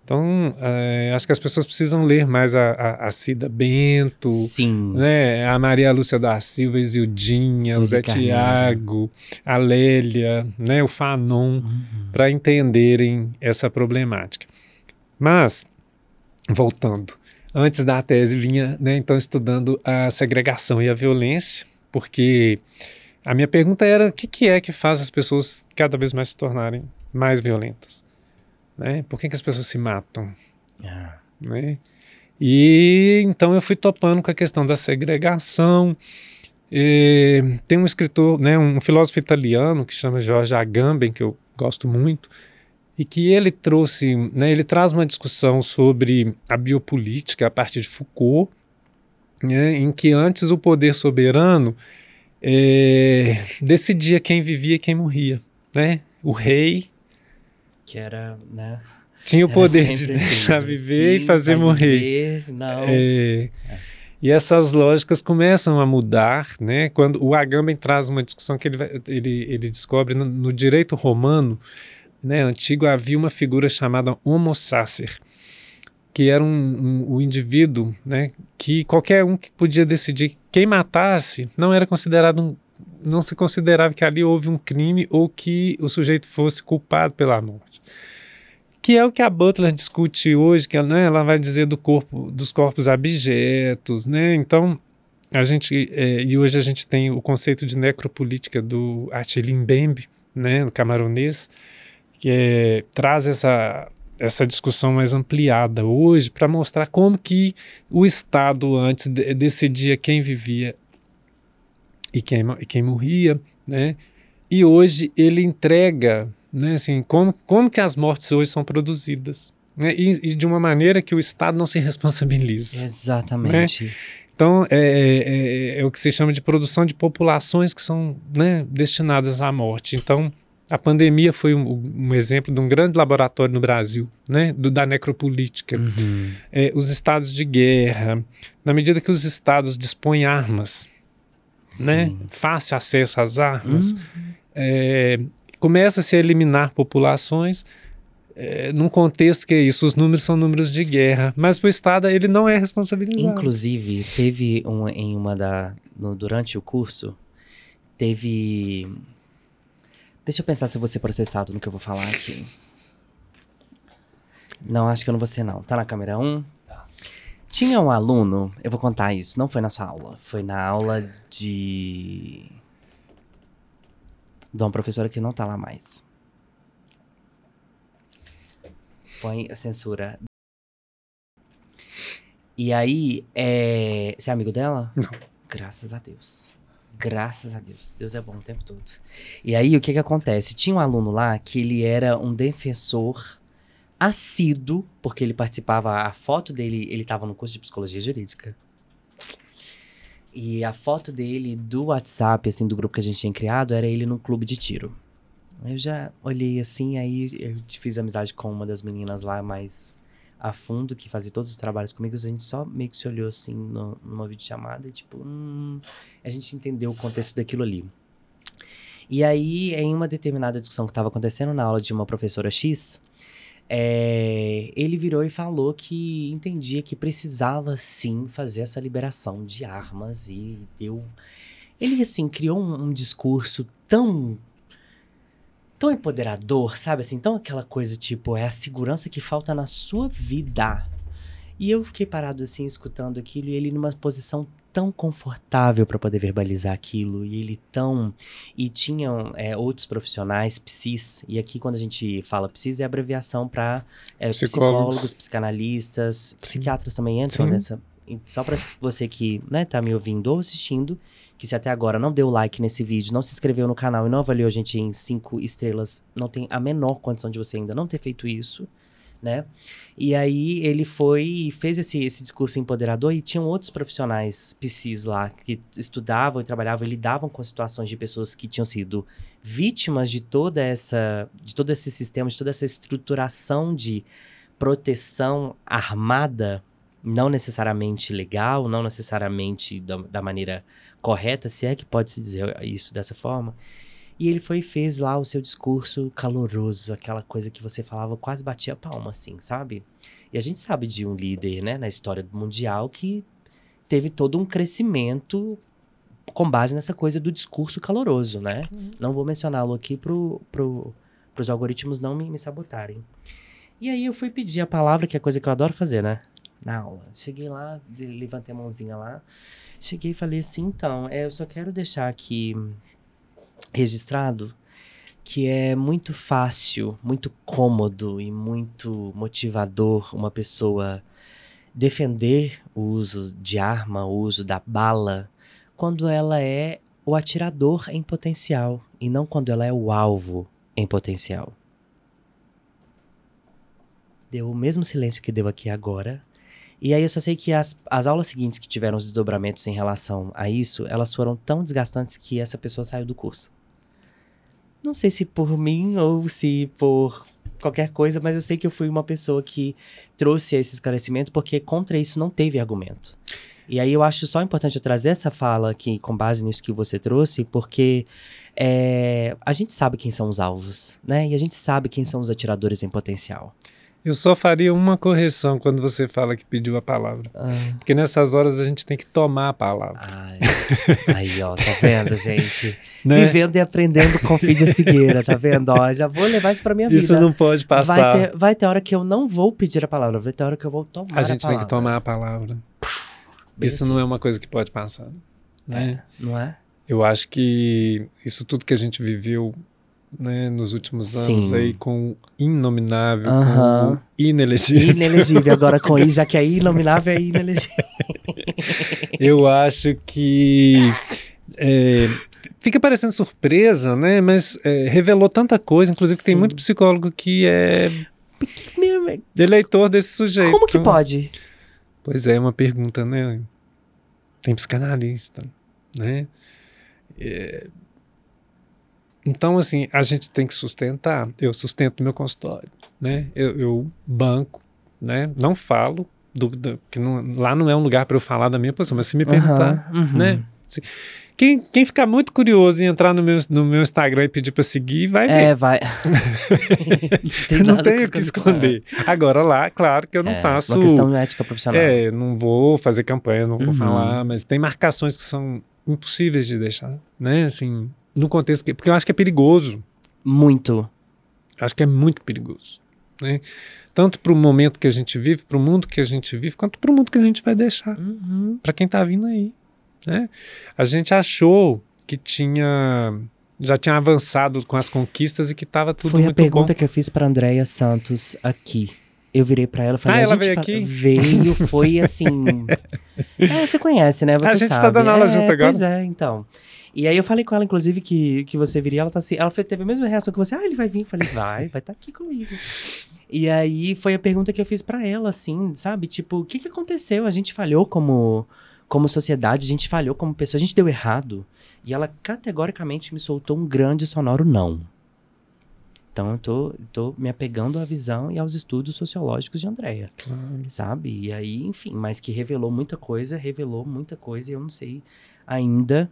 Então, é, acho que as pessoas precisam ler mais a, a, a Cida Bento, Sim. Né, a Maria Lúcia da Silva, Isildinha, o Zé Tiago, a Lélia, né, o Fanon, uhum. para entenderem essa problemática. Mas, voltando, antes da tese vinha, né, então, estudando a segregação e a violência, porque a minha pergunta era o que, que é que faz as pessoas cada vez mais se tornarem mais violentas? Né? Por que, que as pessoas se matam? Ah. Né? E então eu fui topando com a questão da segregação. E, tem um escritor, né, um filósofo italiano que chama Jorge Agamben, que eu gosto muito, e que ele trouxe, né, ele traz uma discussão sobre a biopolítica a partir de Foucault, né, em que antes o poder soberano é, decidia quem vivia e quem morria. Né? O rei que era, né? Tinha o poder de deixar assim, viver sim, e fazer morrer. Viver, não. É, é. E essas lógicas começam a mudar, né? Quando o Agamben traz uma discussão que ele, ele, ele descobre no, no direito romano, né, antigo, havia uma figura chamada homo sacer, que era um, um, um indivíduo, né, que qualquer um que podia decidir quem matasse não era considerado um, não se considerava que ali houve um crime ou que o sujeito fosse culpado pela morte. Que é o que a Butler discute hoje, que né, ela vai dizer do corpo, dos corpos abjetos, né? Então, a gente é, e hoje a gente tem o conceito de necropolítica do Achille Mbembe, né, camaronês, que é, traz essa essa discussão mais ampliada hoje para mostrar como que o Estado antes decidia quem vivia e quem, e quem morria, né? E hoje ele entrega, né, assim, como, como que as mortes hoje são produzidas, né? e, e, de uma maneira que o Estado não se responsabilize. Exatamente. Né? Então, é, é, é, é, o que se chama de produção de populações que são né, destinadas à morte. Então, a pandemia foi um, um, exemplo de um grande laboratório no Brasil, né, do, da necropolítica. Uhum. É, os estados de guerra, na medida que os estados dispõem armas, né, fácil acesso às armas, uhum. é, começa-se a eliminar populações é, num contexto que é isso, os números são números de guerra, mas o Estado ele não é responsabilizado. Inclusive, teve um, em uma da no, durante o curso teve Deixa eu pensar se eu vou ser processado no que eu vou falar aqui. Não, acho que eu não vou ser não. Tá na câmera 1? Um? Tinha um aluno, eu vou contar isso, não foi na sua aula, foi na aula de de uma professora que não tá lá mais. Põe censura. E aí, é... Você é amigo dela? Não. Graças a Deus. Graças a Deus. Deus é bom o tempo todo. E aí, o que que acontece? Tinha um aluno lá que ele era um defensor assíduo, porque ele participava, a foto dele, ele estava no curso de psicologia jurídica. E a foto dele do WhatsApp, assim, do grupo que a gente tinha criado, era ele num clube de tiro. Eu já olhei assim, aí eu fiz amizade com uma das meninas lá mais a fundo, que fazia todos os trabalhos comigo, a gente só meio que se olhou assim no, numa videochamada e tipo, hum, a gente entendeu o contexto daquilo ali. E aí, em uma determinada discussão que estava acontecendo na aula de uma professora X, é, ele virou e falou que entendia que precisava sim fazer essa liberação de armas e deu. Ele, assim, criou um, um discurso tão tão empoderador, sabe assim? Tão aquela coisa tipo, é a segurança que falta na sua vida. E eu fiquei parado assim, escutando aquilo, e ele numa posição tão confortável para poder verbalizar aquilo, e ele tão. E tinham é, outros profissionais, psis, e aqui quando a gente fala psis é abreviação para é, psicólogos. psicólogos, psicanalistas, psiquiatras também entram Sim. nessa. Só para você que né, tá me ouvindo ou assistindo, que se até agora não deu like nesse vídeo, não se inscreveu no canal e não avaliou a gente em cinco estrelas, não tem a menor condição de você ainda não ter feito isso, né? E aí ele foi e fez esse, esse discurso empoderador e tinham outros profissionais psis lá que estudavam e trabalhavam e lidavam com situações de pessoas que tinham sido vítimas de toda essa de todo esse sistema, de toda essa estruturação de proteção armada não necessariamente legal, não necessariamente da, da, maneira correta, se é que pode se dizer isso dessa forma. E ele foi e fez lá o seu discurso caloroso, aquela coisa que você falava, quase batia a palma, assim, sabe? E a gente sabe de um líder, né, na história mundial que teve todo um crescimento com base nessa coisa do discurso caloroso, né? Uhum. Não vou mencioná-lo aqui pro, pro, pros algoritmos não me, me sabotarem. E aí eu fui pedir a palavra, que é coisa que eu adoro fazer, né? na aula. Cheguei lá, levantei a mãozinha lá. Cheguei e falei assim: então, é, eu só quero deixar aqui registrado que é muito fácil, muito cômodo e muito motivador uma pessoa defender o uso de arma, o uso da bala, quando ela é o atirador em potencial e não quando ela é o alvo em potencial. Deu o mesmo silêncio que deu aqui agora, e aí eu só sei que as, as aulas seguintes que tiveram os desdobramentos em relação a isso, elas foram tão desgastantes que essa pessoa saiu do curso. Não sei se por mim ou se por qualquer coisa, mas eu sei que eu fui uma pessoa que trouxe esse esclarecimento porque contra isso não teve argumento. E aí eu acho só importante eu trazer essa fala aqui com base nisso que você trouxe, porque é, a gente sabe quem são os alvos, né? E a gente sabe quem são os atiradores em potencial. Eu só faria uma correção quando você fala que pediu a palavra. Ah. Porque nessas horas a gente tem que tomar a palavra. Ai. Aí, ó, tá vendo, gente? né? Vivendo e aprendendo com Fídia Cigueira, tá vendo? Ó, já vou levar isso pra minha vida. Isso não pode passar. Vai ter, vai ter hora que eu não vou pedir a palavra, vai ter hora que eu vou tomar a A gente tem que tomar a palavra. Bem isso assim. não é uma coisa que pode passar. Né? É, não é? Eu acho que isso tudo que a gente viveu né, nos últimos anos Sim. aí com inominável, com inelegível. Inelegível, agora com I, já que é inominável, é inelegível. Eu acho que é, fica parecendo surpresa, né? Mas é, revelou tanta coisa, inclusive que tem muito psicólogo que é meu, eleitor desse sujeito. Como que pode? Pois é, uma pergunta, né? Tem psicanalista, né? É... Então, assim, a gente tem que sustentar. Eu sustento meu consultório, né? Eu, eu banco, né? Não falo, do, do, que não, lá não é um lugar para eu falar da minha posição, mas se me perguntar, uhum, uhum. né? Assim, quem, quem ficar muito curioso e entrar no meu, no meu Instagram e pedir para seguir, vai ver. É, vai. tem não tenho o que esconder. Agora lá, claro que eu não é, faço. Uma questão de ética profissional. É, não vou fazer campanha, não vou uhum. falar, mas tem marcações que são impossíveis de deixar, né? Assim, no contexto que, porque eu acho que é perigoso. Muito. Acho que é muito perigoso, né? Tanto para o momento que a gente vive, para o mundo que a gente vive, quanto para o mundo que a gente vai deixar uhum. para quem está vindo aí. Né? A gente achou que tinha já tinha avançado com as conquistas e que estava tudo Foi muito a pergunta bom. que eu fiz para Andréia Santos aqui. Eu virei para ela e falei, ah, ela veio aqui? Veio, foi assim... é, você conhece, né? Você a gente sabe. tá dando aula é, junto agora. Pois é, então. E aí eu falei com ela, inclusive, que, que você viria. Ela tá assim, ela teve a mesma reação que você. Ah, ele vai vir. Eu falei, vai, vai estar tá aqui comigo. E aí foi a pergunta que eu fiz para ela, assim, sabe? Tipo, o que, que aconteceu? A gente falhou como, como sociedade, a gente falhou como pessoa, a gente deu errado. E ela categoricamente me soltou um grande sonoro não. Então eu tô, tô me apegando à visão e aos estudos sociológicos de Andréia, claro. sabe? E aí, enfim, mas que revelou muita coisa, revelou muita coisa e eu não sei ainda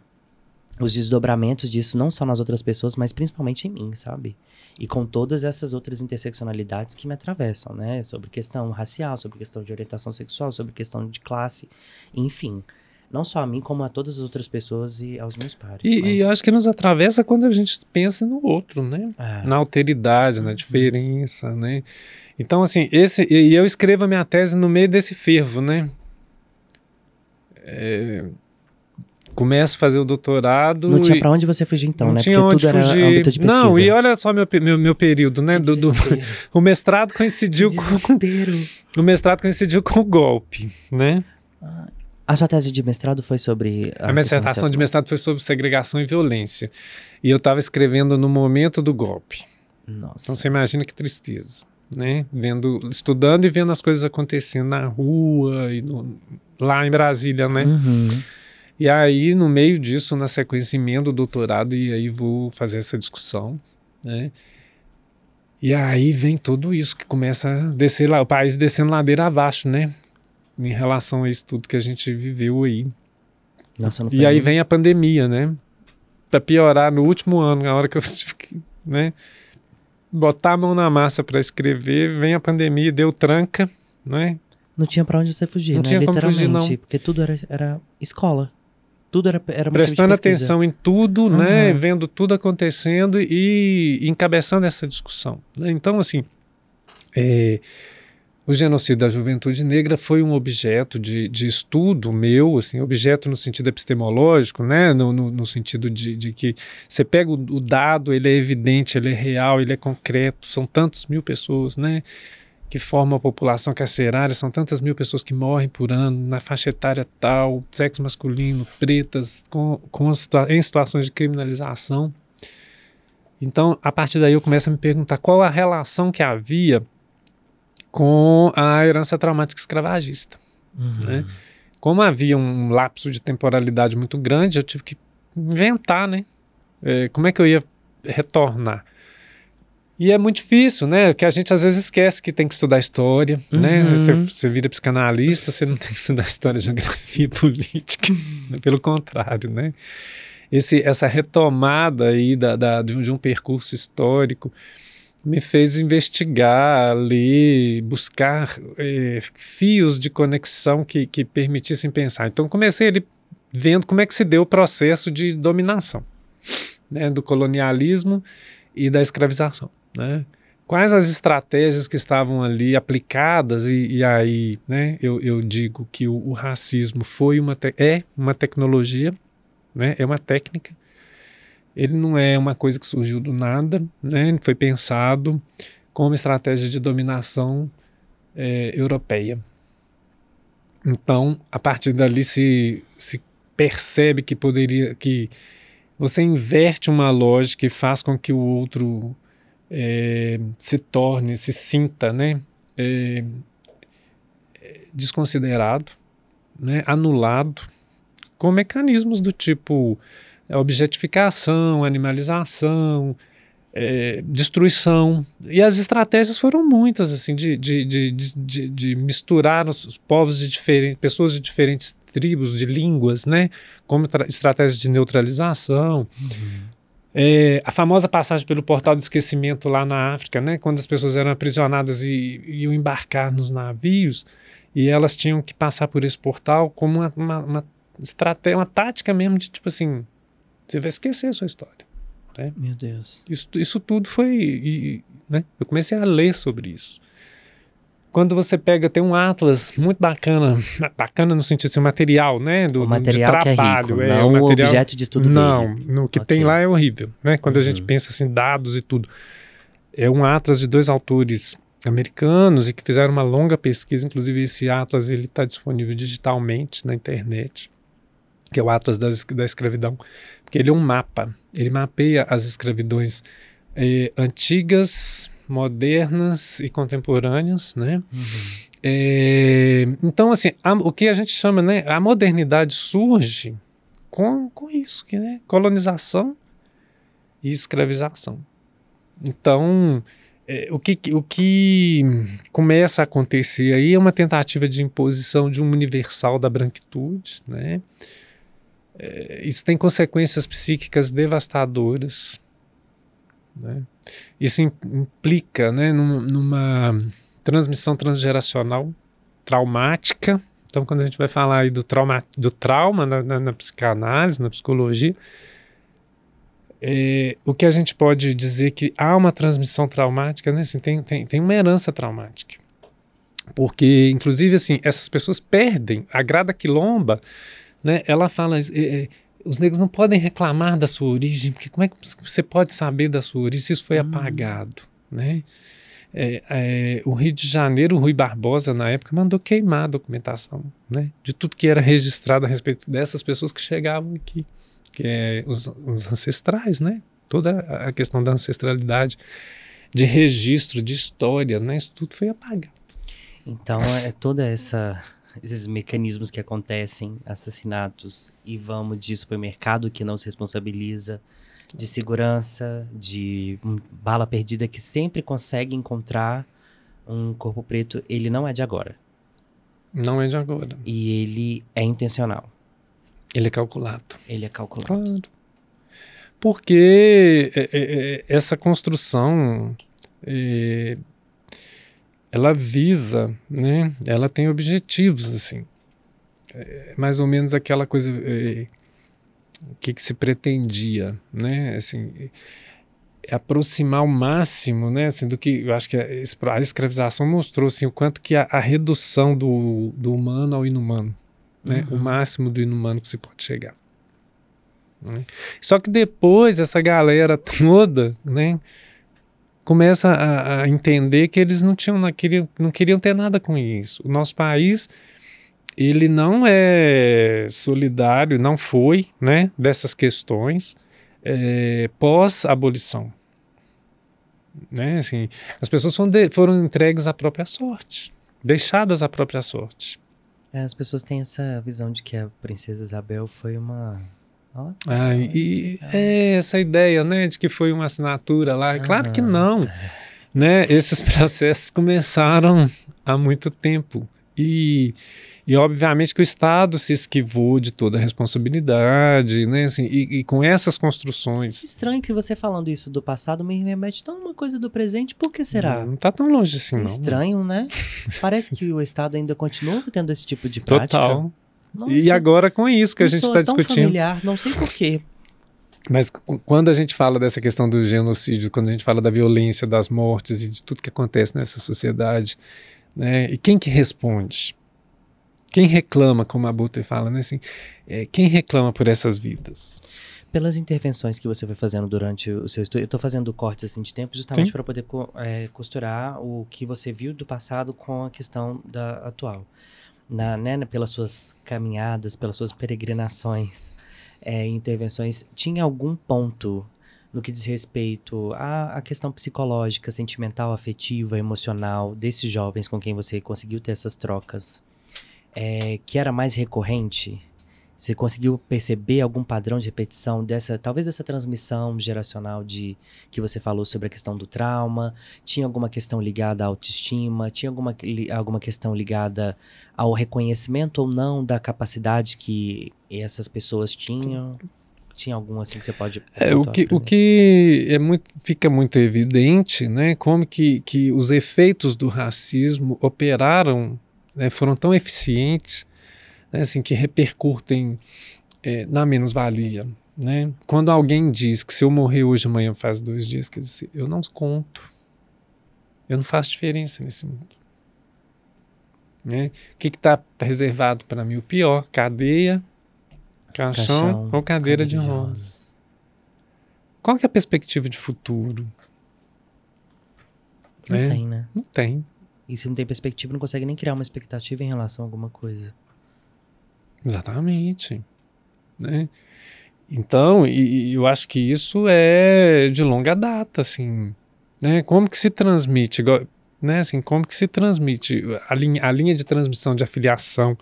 os desdobramentos disso, não só nas outras pessoas, mas principalmente em mim, sabe? E com todas essas outras interseccionalidades que me atravessam, né? Sobre questão racial, sobre questão de orientação sexual, sobre questão de classe, enfim. Não só a mim, como a todas as outras pessoas e aos meus pares. E, mas... e eu acho que nos atravessa quando a gente pensa no outro, né? É. Na alteridade, na uhum. diferença, né? Então, assim, esse, e eu escrevo a minha tese no meio desse fervo, né? É, começo a fazer o doutorado. Não tinha para onde você fugir então, não né? Tinha Porque onde tudo fugir. era âmbito de pesquisa. Não, e olha só meu, meu, meu período, né? Do, do, o mestrado coincidiu com o mestrado coincidiu com o golpe, né? A sua tese de mestrado foi sobre a, a minha dissertação de mestrado foi sobre segregação e violência. E eu estava escrevendo no momento do golpe. Nossa. Então você imagina que tristeza, né? Vendo, estudando e vendo as coisas acontecendo na rua e no, lá em Brasília, né? Uhum. E aí, no meio disso, na sequência, emendo o doutorado e aí vou fazer essa discussão, né? E aí vem tudo isso que começa a descer lá, o país descendo ladeira abaixo, né? Em relação a isso tudo que a gente viveu aí. Nossa, e aí vem a pandemia, né? Para piorar no último ano, na hora que eu tive que, né? Botar a mão na massa para escrever, vem a pandemia, deu tranca, né? Não tinha para onde você fugir, não né? Tinha Literalmente, como fugir, não. porque tudo era, era escola. Tudo era, era Prestando atenção em tudo, uhum. né? Vendo tudo acontecendo e encabeçando essa discussão. Né? Então, assim, é, o genocídio da juventude negra foi um objeto de, de estudo meu, assim, objeto no sentido epistemológico, né? no, no, no sentido de, de, que você pega o, o dado, ele é evidente, ele é real, ele é concreto, são tantas mil pessoas, né? Que formam a população carcerária, são tantas mil pessoas que morrem por ano, na faixa etária tal, sexo masculino, pretas, com, com situa em situações de criminalização. Então, a partir daí eu começo a me perguntar qual a relação que havia com a herança traumática escravagista. Uhum. Né? Como havia um lapso de temporalidade muito grande, eu tive que inventar, né? É, como é que eu ia retornar? E é muito difícil, né? Que a gente às vezes esquece que tem que estudar história, né? uhum. né? Você, você, vira psicanalista, você não tem que estudar história, geografia, política. Pelo contrário, né? Esse, essa retomada aí da, da de, um, de um percurso histórico me fez investigar, ler, buscar é, fios de conexão que, que permitissem pensar. Então comecei ali vendo como é que se deu o processo de dominação né, do colonialismo e da escravização. Né? Quais as estratégias que estavam ali aplicadas, e, e aí né, eu, eu, digo que o, o racismo foi uma é uma tecnologia, né, é uma técnica. Ele não é uma coisa que surgiu do nada, né, foi pensado como estratégia de dominação é, europeia. Então, a partir dali se, se percebe que poderia que você inverte uma lógica e faz com que o outro é, se torne, se sinta, né? é, desconsiderado, né, anulado, com mecanismos do tipo objetificação, animalização, é, destruição. E as estratégias foram muitas, assim, de, de, de, de, misturar os povos de diferentes, pessoas de diferentes tribos, de línguas, né? Como estratégia de neutralização. Uhum. É, a famosa passagem pelo portal do esquecimento lá na África, né? Quando as pessoas eram aprisionadas e iam embarcar nos navios e elas tinham que passar por esse portal como uma, uma, uma estratégia, uma tática mesmo de tipo assim, você vai esquecer a sua história. Né? Meu Deus. Isso, isso tudo foi. E, né? Eu comecei a ler sobre isso. Quando você pega, tem um atlas muito bacana, bacana no sentido de ser material, né? Do, o material de trabalho. Que é rico, é, não o, material, objeto de estudo não, dele. Não, o que okay. tem lá é horrível, né? Quando uhum. a gente uhum. pensa assim, dados e tudo. É um atlas de dois autores americanos e que fizeram uma longa pesquisa, inclusive esse atlas ele está disponível digitalmente na internet, que é o atlas da, da escravidão porque ele é um mapa, ele mapeia as escravidões eh, antigas, modernas e contemporâneas, né? Uhum. É, então, assim, a, o que a gente chama, né, a modernidade surge com, com isso, que, né, colonização e escravização. Então, é, o, que, o que começa a acontecer aí é uma tentativa de imposição de um universal da branquitude, né? É, isso tem consequências psíquicas devastadoras. Né? Isso implica né, numa, transmissão transgeracional traumática. Então, quando a gente vai falar aí do trauma, do trauma na, na, na psicanálise, na psicologia, é, o que a gente pode dizer que há uma transmissão traumática, né? Assim, tem, tem, tem uma herança traumática. Porque, inclusive, assim, essas pessoas perdem a grada quilomba né, ela fala: é, os negros não podem reclamar da sua origem, porque como é que você pode saber da sua origem se isso foi hum. apagado? Né? É, é, o Rio de Janeiro, o Rui Barbosa, na época, mandou queimar a documentação né, de tudo que era registrado a respeito dessas pessoas que chegavam aqui, que é os, os ancestrais, né? toda a questão da ancestralidade, de registro, de história, né? isso tudo foi apagado. Então, é toda essa esses mecanismos que acontecem, assassinatos, e vamos de supermercado que não se responsabiliza, de segurança, de bala perdida que sempre consegue encontrar um corpo preto, ele não é de agora. Não é de agora. E ele é intencional. Ele é calculado. Ele é calculado. Claro. Porque é, é, é, essa construção ela visa, né? Ela tem objetivos assim, é mais ou menos aquela coisa é, que, que se pretendia, né? Assim, é aproximar o máximo, né? Assim, do que eu acho que a, a escravização mostrou assim o quanto que a, a redução do, do humano ao inumano, né? Uhum. O máximo do inumano que se pode chegar. Né? Só que depois essa galera toda, né? Começa a, a, entender que eles não tinham, não queriam, não queriam ter nada com isso. O nosso país ele não é solidário, não foi, né, dessas questões é, pós abolição, né, assim, as pessoas foram, de, foram entregues à própria sorte, deixadas à própria sorte. É, as pessoas têm essa visão de que a princesa Isabel foi uma nossa. Ah, e é essa ideia, né, de que foi uma assinatura lá. Claro que não. Né? Esses processos começaram há muito tempo. E, e obviamente que o Estado se esquivou de toda a responsabilidade, né? Assim, e, e, com essas construções. Estranho que você falando isso do passado me remete tão uma coisa do presente, por que será? Não, não tá tão longe assim, não. Estranho, né? Parece que o Estado ainda continua tendo esse tipo de prática. Total. Nossa, e agora com isso que a gente está discutindo. Familiar, não sei porquê. Mas quando a gente fala dessa questão do genocídio, quando a gente fala da violência, das mortes e de tudo que acontece nessa sociedade, né? E quem que responde? Quem reclama, como a Buter fala, né? Assim, é, quem reclama por essas vidas? Pelas intervenções que você foi fazendo durante o seu estudo, eu estou fazendo cortes assim de tempo justamente para poder é, costurar o que você viu do passado com a questão da atual na, né, pelas suas caminhadas, pelas suas peregrinações, é, intervenções, tinha algum ponto no que diz respeito à, à questão psicológica, sentimental, afetiva, emocional desses jovens com quem você conseguiu ter essas trocas, é, que era mais recorrente? Você conseguiu perceber algum padrão de repetição dessa, talvez dessa transmissão geracional de que você falou sobre a questão do trauma? Tinha alguma questão ligada à autoestima? Tinha alguma, alguma questão ligada ao reconhecimento ou não da capacidade que essas pessoas tinham? Tinha algum assim que você pode é, o que o que é muito fica muito evidente, né? Como que, que os efeitos do racismo operaram, né, foram tão eficientes né, assim, que repercutem é, na menos-valia. Né? Quando alguém diz que se eu morrer hoje, amanhã faz dois dias, quer dizer, eu não conto. Eu não faço diferença nesse mundo. Né? O que está reservado para mim? O pior, cadeia, caixão, caixão ou cadeira, de rodas. Qual que é a perspectiva de futuro? Não é? tem, né? Não tem. E se não tem perspectiva, não consegue nem criar uma expectativa em relação a alguma coisa. Exatamente. Né? Então, e, e eu acho que isso é de longa data, assim, né? Como que se transmite, né? Assim, como que se transmite a linha, a linha de transmissão de afiliação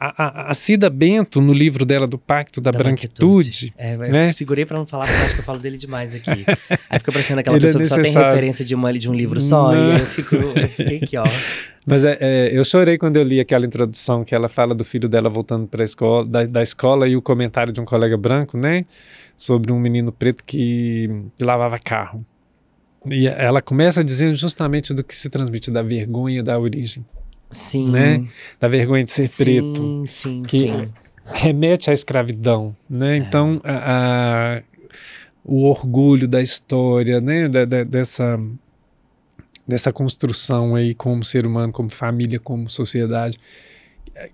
a, a, a, Cida Bento, no livro dela do Pacto da, da Branquitude. É, né? segurei para não falar, porque acho que eu falo dele demais aqui. Aí fica parecendo aquela Ele é pessoa é que só tem referência de, uma, de um livro só, não. e eu, fico, eu fiquei aqui, ó. Mas é, é, eu chorei quando eu li aquela introdução que ela fala do filho dela voltando para a escola, da, da escola e o comentário de um colega branco, né? Sobre um menino preto que, que lavava carro. E ela começa dizendo justamente do que se transmite da vergonha da origem. Sim. Né? Da vergonha de ser sim, preto. Sim, que sim. remete à escravidão, né? É. Então, a, a, o orgulho da história, né? Da, da, dessa, dessa construção aí como ser humano, como família, como sociedade,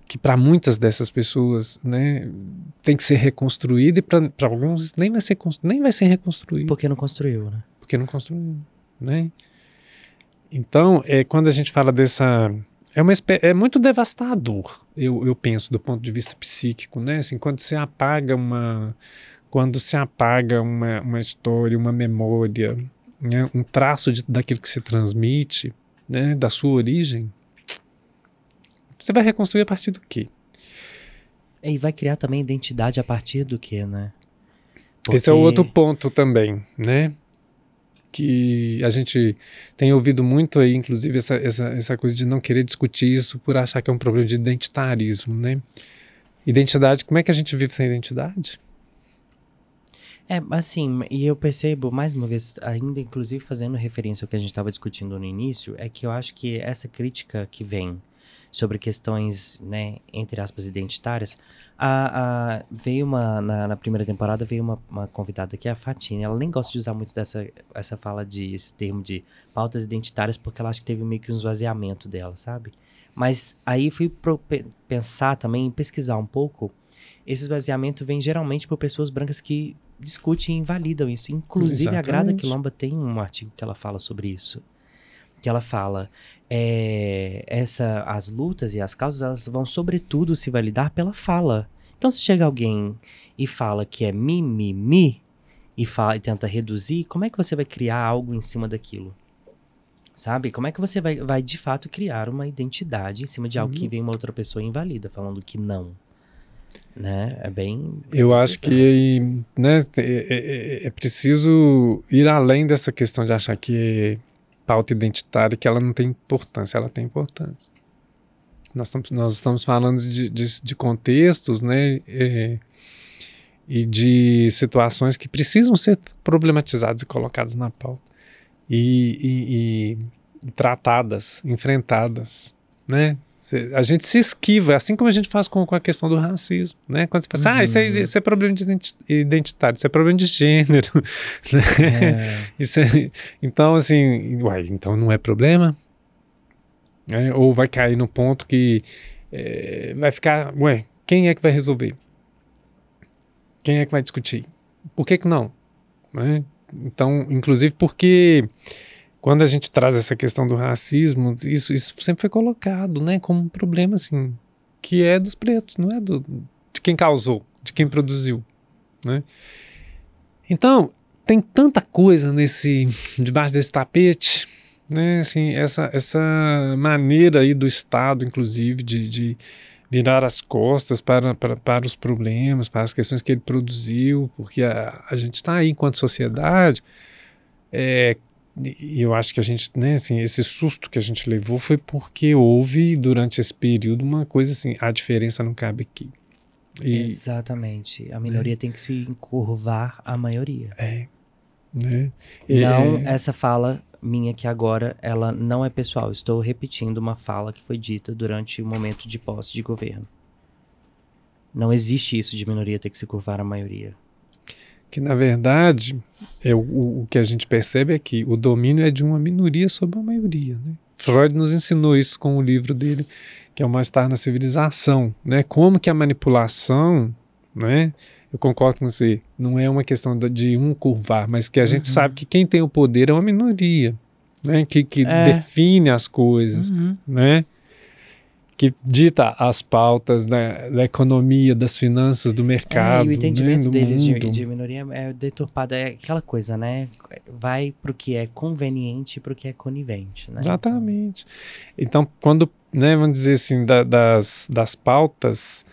que para muitas dessas pessoas, né, tem que ser reconstruída e para alguns nem vai ser nem vai ser reconstruído. Porque não construiu, né? Porque não construiu, né? Então, é quando a gente fala dessa é, uma, é muito devastador, eu, eu penso, do ponto de vista psíquico, né? Assim, quando se apaga uma, quando se apaga uma, uma história, uma memória, né? um traço de, daquilo que se transmite, né? da sua origem, você vai reconstruir a partir do quê? E vai criar também identidade a partir do quê, né? Porque... Esse é o outro ponto também, né? que a gente tem ouvido muito aí, inclusive, essa, essa, essa coisa de não querer discutir isso por achar que é um problema de identitarismo, né? Identidade, como é que a gente vive sem identidade? É, assim, e eu percebo, mais uma vez, ainda inclusive fazendo referência ao que a gente estava discutindo no início, é que eu acho que essa crítica que vem sobre questões, né, entre aspas, identitárias, a, a, veio uma, na, na, primeira temporada, veio uma, uma convidada que é a Fatine. Ela nem gosta de usar muito dessa essa fala de, esse termo de pautas identitárias, porque ela acha que teve meio que um esvaziamento dela, sabe? Mas aí fui pro, pensar também, pesquisar um pouco. Esse esvaziamento vem geralmente por pessoas brancas que discutem e invalidam isso. Inclusive, Exatamente. a Grada Quilomba tem um artigo que ela fala sobre isso. Que ela fala, é, essa, as lutas e as causas, elas vão sobretudo se validar pela fala. Então, se chega alguém e fala que é mimimi mi, mi, e, fala, e tenta reduzir, como é que você vai criar algo em cima daquilo? Sabe? Como é que você vai, vai de fato criar uma identidade em cima de algo uhum. que vem uma outra pessoa invalida, falando que não? Né? É bem. Eu acho que né, é, é, é, é preciso ir além dessa questão de achar que pauta identitária que ela não tem importância, ela tem importância. Nós estamos, nós estamos falando de, de, de contextos, né, e, e de situações que precisam ser problematizadas e colocadas na pauta e, e, e tratadas, enfrentadas, né, a gente se esquiva, assim como a gente faz com, com a questão do racismo, né? Quando você fala, uhum. ah, isso é, isso é problema de identitário, isso é problema de gênero, né? É. Isso é, então, assim, uai, então não é problema? É, ou vai cair no ponto que é, vai ficar, ué, quem é que vai resolver? Quem é que vai discutir? Por que que não? Né? Então, inclusive porque quando a gente traz essa questão do racismo, isso, isso sempre foi colocado, né, como um problema, assim, que é dos pretos, não é do, de quem causou, de quem produziu, né? Então, tem tanta coisa nesse debaixo desse tapete, né? Assim, essa, essa maneira aí do Estado, inclusive, de, de virar as costas para, para, para os problemas, para as questões que ele produziu, porque a, a gente está aí enquanto sociedade, é, e eu acho que a gente, né, assim, esse susto que a gente levou foi porque houve durante esse período uma coisa assim, a diferença não cabe aqui. E, Exatamente. A minoria é. tem que se encurvar à maioria. É. Né? Não, é. essa fala minha que agora, ela não é pessoal. Estou repetindo uma fala que foi dita durante o momento de posse de governo. Não existe isso de minoria ter que se curvar à maioria. Que, na verdade, é o, o que a gente percebe é que o domínio é de uma minoria sobre a maioria. Né? Freud nos ensinou isso com o livro dele, que é o Mais-Estar na Civilização. Né? Como que a manipulação né, eu concordo com você, não é uma questão de um curvar, mas que a uhum. gente sabe que quem tem o poder é uma minoria, né? que, que é. define as coisas, uhum. né? Que dita as pautas da, da, economia, das finanças, do mercado. É, e o entendimento né? deles de, de, minoria é deturpado, é aquela coisa, né? Vai para o que é conveniente para o que é conivente. Né? Exatamente. Então, quando, né, vamos dizer assim, da, das, das pautas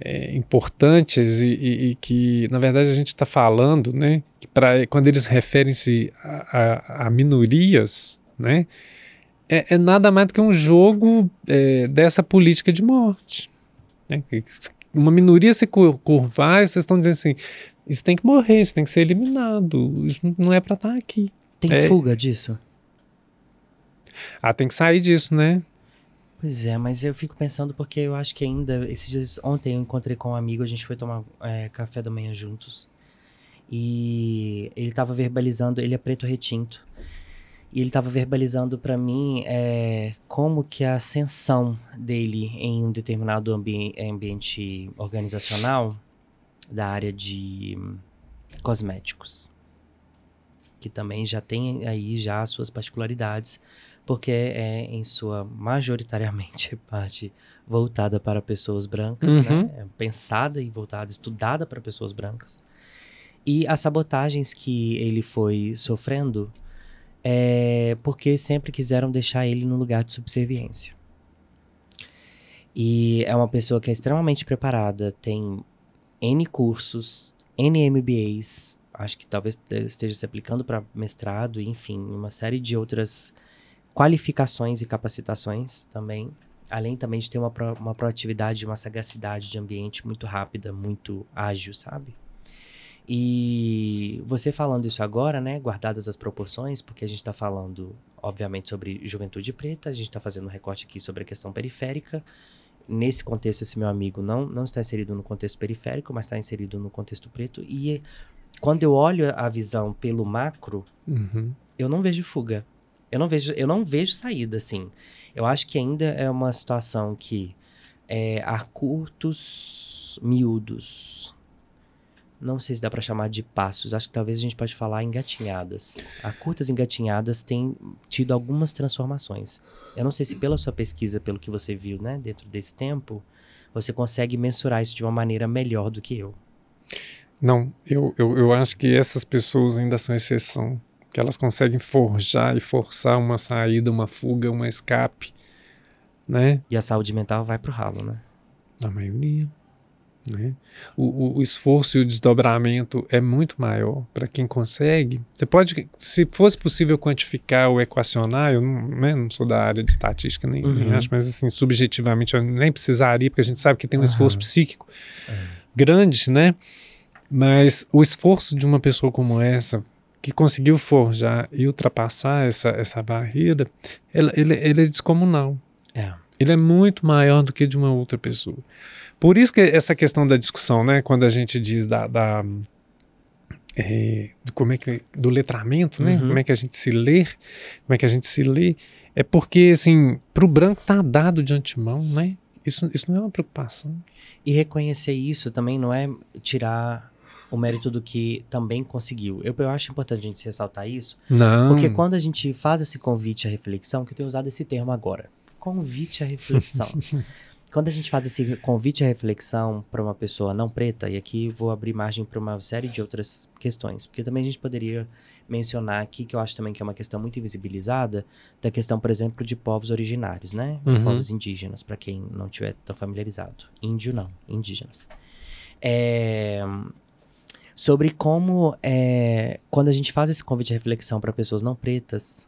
é, importantes e, e, e, que, na verdade, a gente está falando, né, que pra, quando eles referem-se a, a, a, minorias, né, é, é, nada mais do que um jogo é, dessa política de morte. Né? Uma minoria se curvar, vocês estão dizendo assim, isso tem que morrer, isso tem que ser eliminado, isso não é para estar tá aqui. Tem é. fuga disso? Ah, tem que sair disso, né? Pois é, mas eu fico pensando porque eu acho que ainda, esses dias, ontem eu encontrei com um amigo, a gente foi tomar é, café da manhã juntos. E ele tava verbalizando, ele é preto retinto. E ele tava verbalizando para mim é, como que a ascensão dele em um determinado ambi ambiente organizacional da área de cosméticos, que também já tem aí já as suas particularidades, porque é em sua majoritariamente parte voltada para pessoas brancas, né? uhum. né? Pensada e voltada, estudada para pessoas brancas. E as sabotagens que ele foi sofrendo é porque sempre quiseram deixar ele no lugar de subserviência. E é uma pessoa que é extremamente preparada, tem N cursos, N MBAs, acho que talvez esteja se aplicando para mestrado, enfim, uma série de outras qualificações e capacitações também, além também de ter uma, pro, uma proatividade, uma sagacidade de ambiente muito rápida, muito ágil, sabe? E você falando isso agora, né, guardadas as proporções, porque a gente está falando, obviamente, sobre juventude preta, a gente está fazendo um recorte aqui sobre a questão periférica. Nesse contexto, esse meu amigo não, não está inserido no contexto periférico, mas está inserido no contexto preto. E quando eu olho a visão pelo macro, uhum. eu não vejo fuga. Eu não vejo, eu não vejo saída, assim. Eu acho que ainda é uma situação que é, a curtos miúdos. Não sei se dá para chamar de passos. Acho que talvez a gente pode falar engatinhadas. A curtas engatinhadas tem tido algumas transformações. Eu não sei se pela sua pesquisa, pelo que você viu, né, dentro desse tempo, você consegue mensurar isso de uma maneira melhor do que eu. Não, eu, eu, eu acho que essas pessoas ainda são exceção que elas conseguem forjar e forçar uma saída, uma fuga, um escape, né? E a saúde mental vai pro ralo, né? A maioria. Né? O, o, esforço e o desdobramento é muito maior para quem consegue. Você pode, se fosse possível quantificar ou equacionar, eu não, né, não sou da área de estatística nem, uhum. nem, acho, mas assim, subjetivamente eu nem precisaria, porque a gente sabe que tem um uhum. esforço psíquico uhum. grande, né? Mas o esforço de uma pessoa como essa que conseguiu forjar e ultrapassar essa, essa barreira, ele, ele, ele é descomunal. É. Ele é muito maior do que de uma outra pessoa. Por isso que essa questão da discussão, né, quando a gente diz da, da é, do, como é que, do letramento, né, uhum. como é que a gente se lê, como é que a gente se lê, é porque, assim, para o branco tá dado de antemão, né? Isso, isso não é uma preocupação. E reconhecer isso também não é tirar o mérito do que também conseguiu. Eu, eu acho importante a gente ressaltar isso. Não. Porque quando a gente faz esse convite à reflexão, que eu tenho usado esse termo agora, convite à reflexão. quando a gente faz esse convite à reflexão para uma pessoa não preta, e aqui vou abrir margem para uma série de outras questões, porque também a gente poderia mencionar aqui, que eu acho também que é uma questão muito invisibilizada, da questão, por exemplo, de povos originários, né? Uhum. Povos indígenas, para quem não tiver tão familiarizado. Índio não, indígenas. É, sobre como, é, quando a gente faz esse convite à reflexão para pessoas não pretas,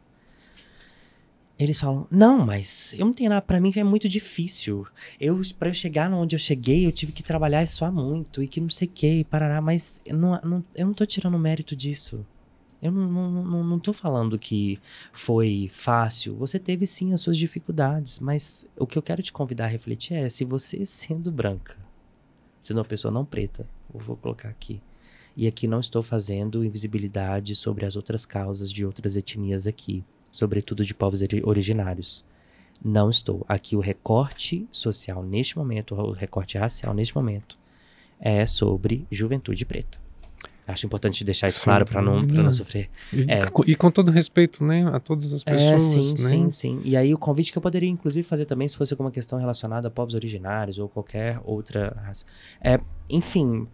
eles falam, não, mas eu não tenho nada, pra mim é muito difícil. Eu, pra eu chegar onde eu cheguei, eu tive que trabalhar e suar muito, e que não sei que, parará, mas eu não, não, eu não tô tirando mérito disso. Eu não, não, não, não tô falando que foi fácil. Você teve sim as suas dificuldades, mas o que eu quero te convidar a refletir é se você sendo branca, sendo uma pessoa não preta, eu vou colocar aqui, e aqui não estou fazendo invisibilidade sobre as outras causas de outras etnias aqui sobretudo de povos originários. Não estou. Aqui o recorte social neste momento, o recorte racial neste momento, é sobre juventude preta. Acho importante deixar isso sim, claro para não, não sofrer. E, é. e, com todo respeito, né, a todas as é, pessoas. É, sim, né? sim, sim. E aí o convite que eu poderia inclusive fazer também, se fosse alguma questão relacionada a povos originários ou qualquer outra raça. É, enfim,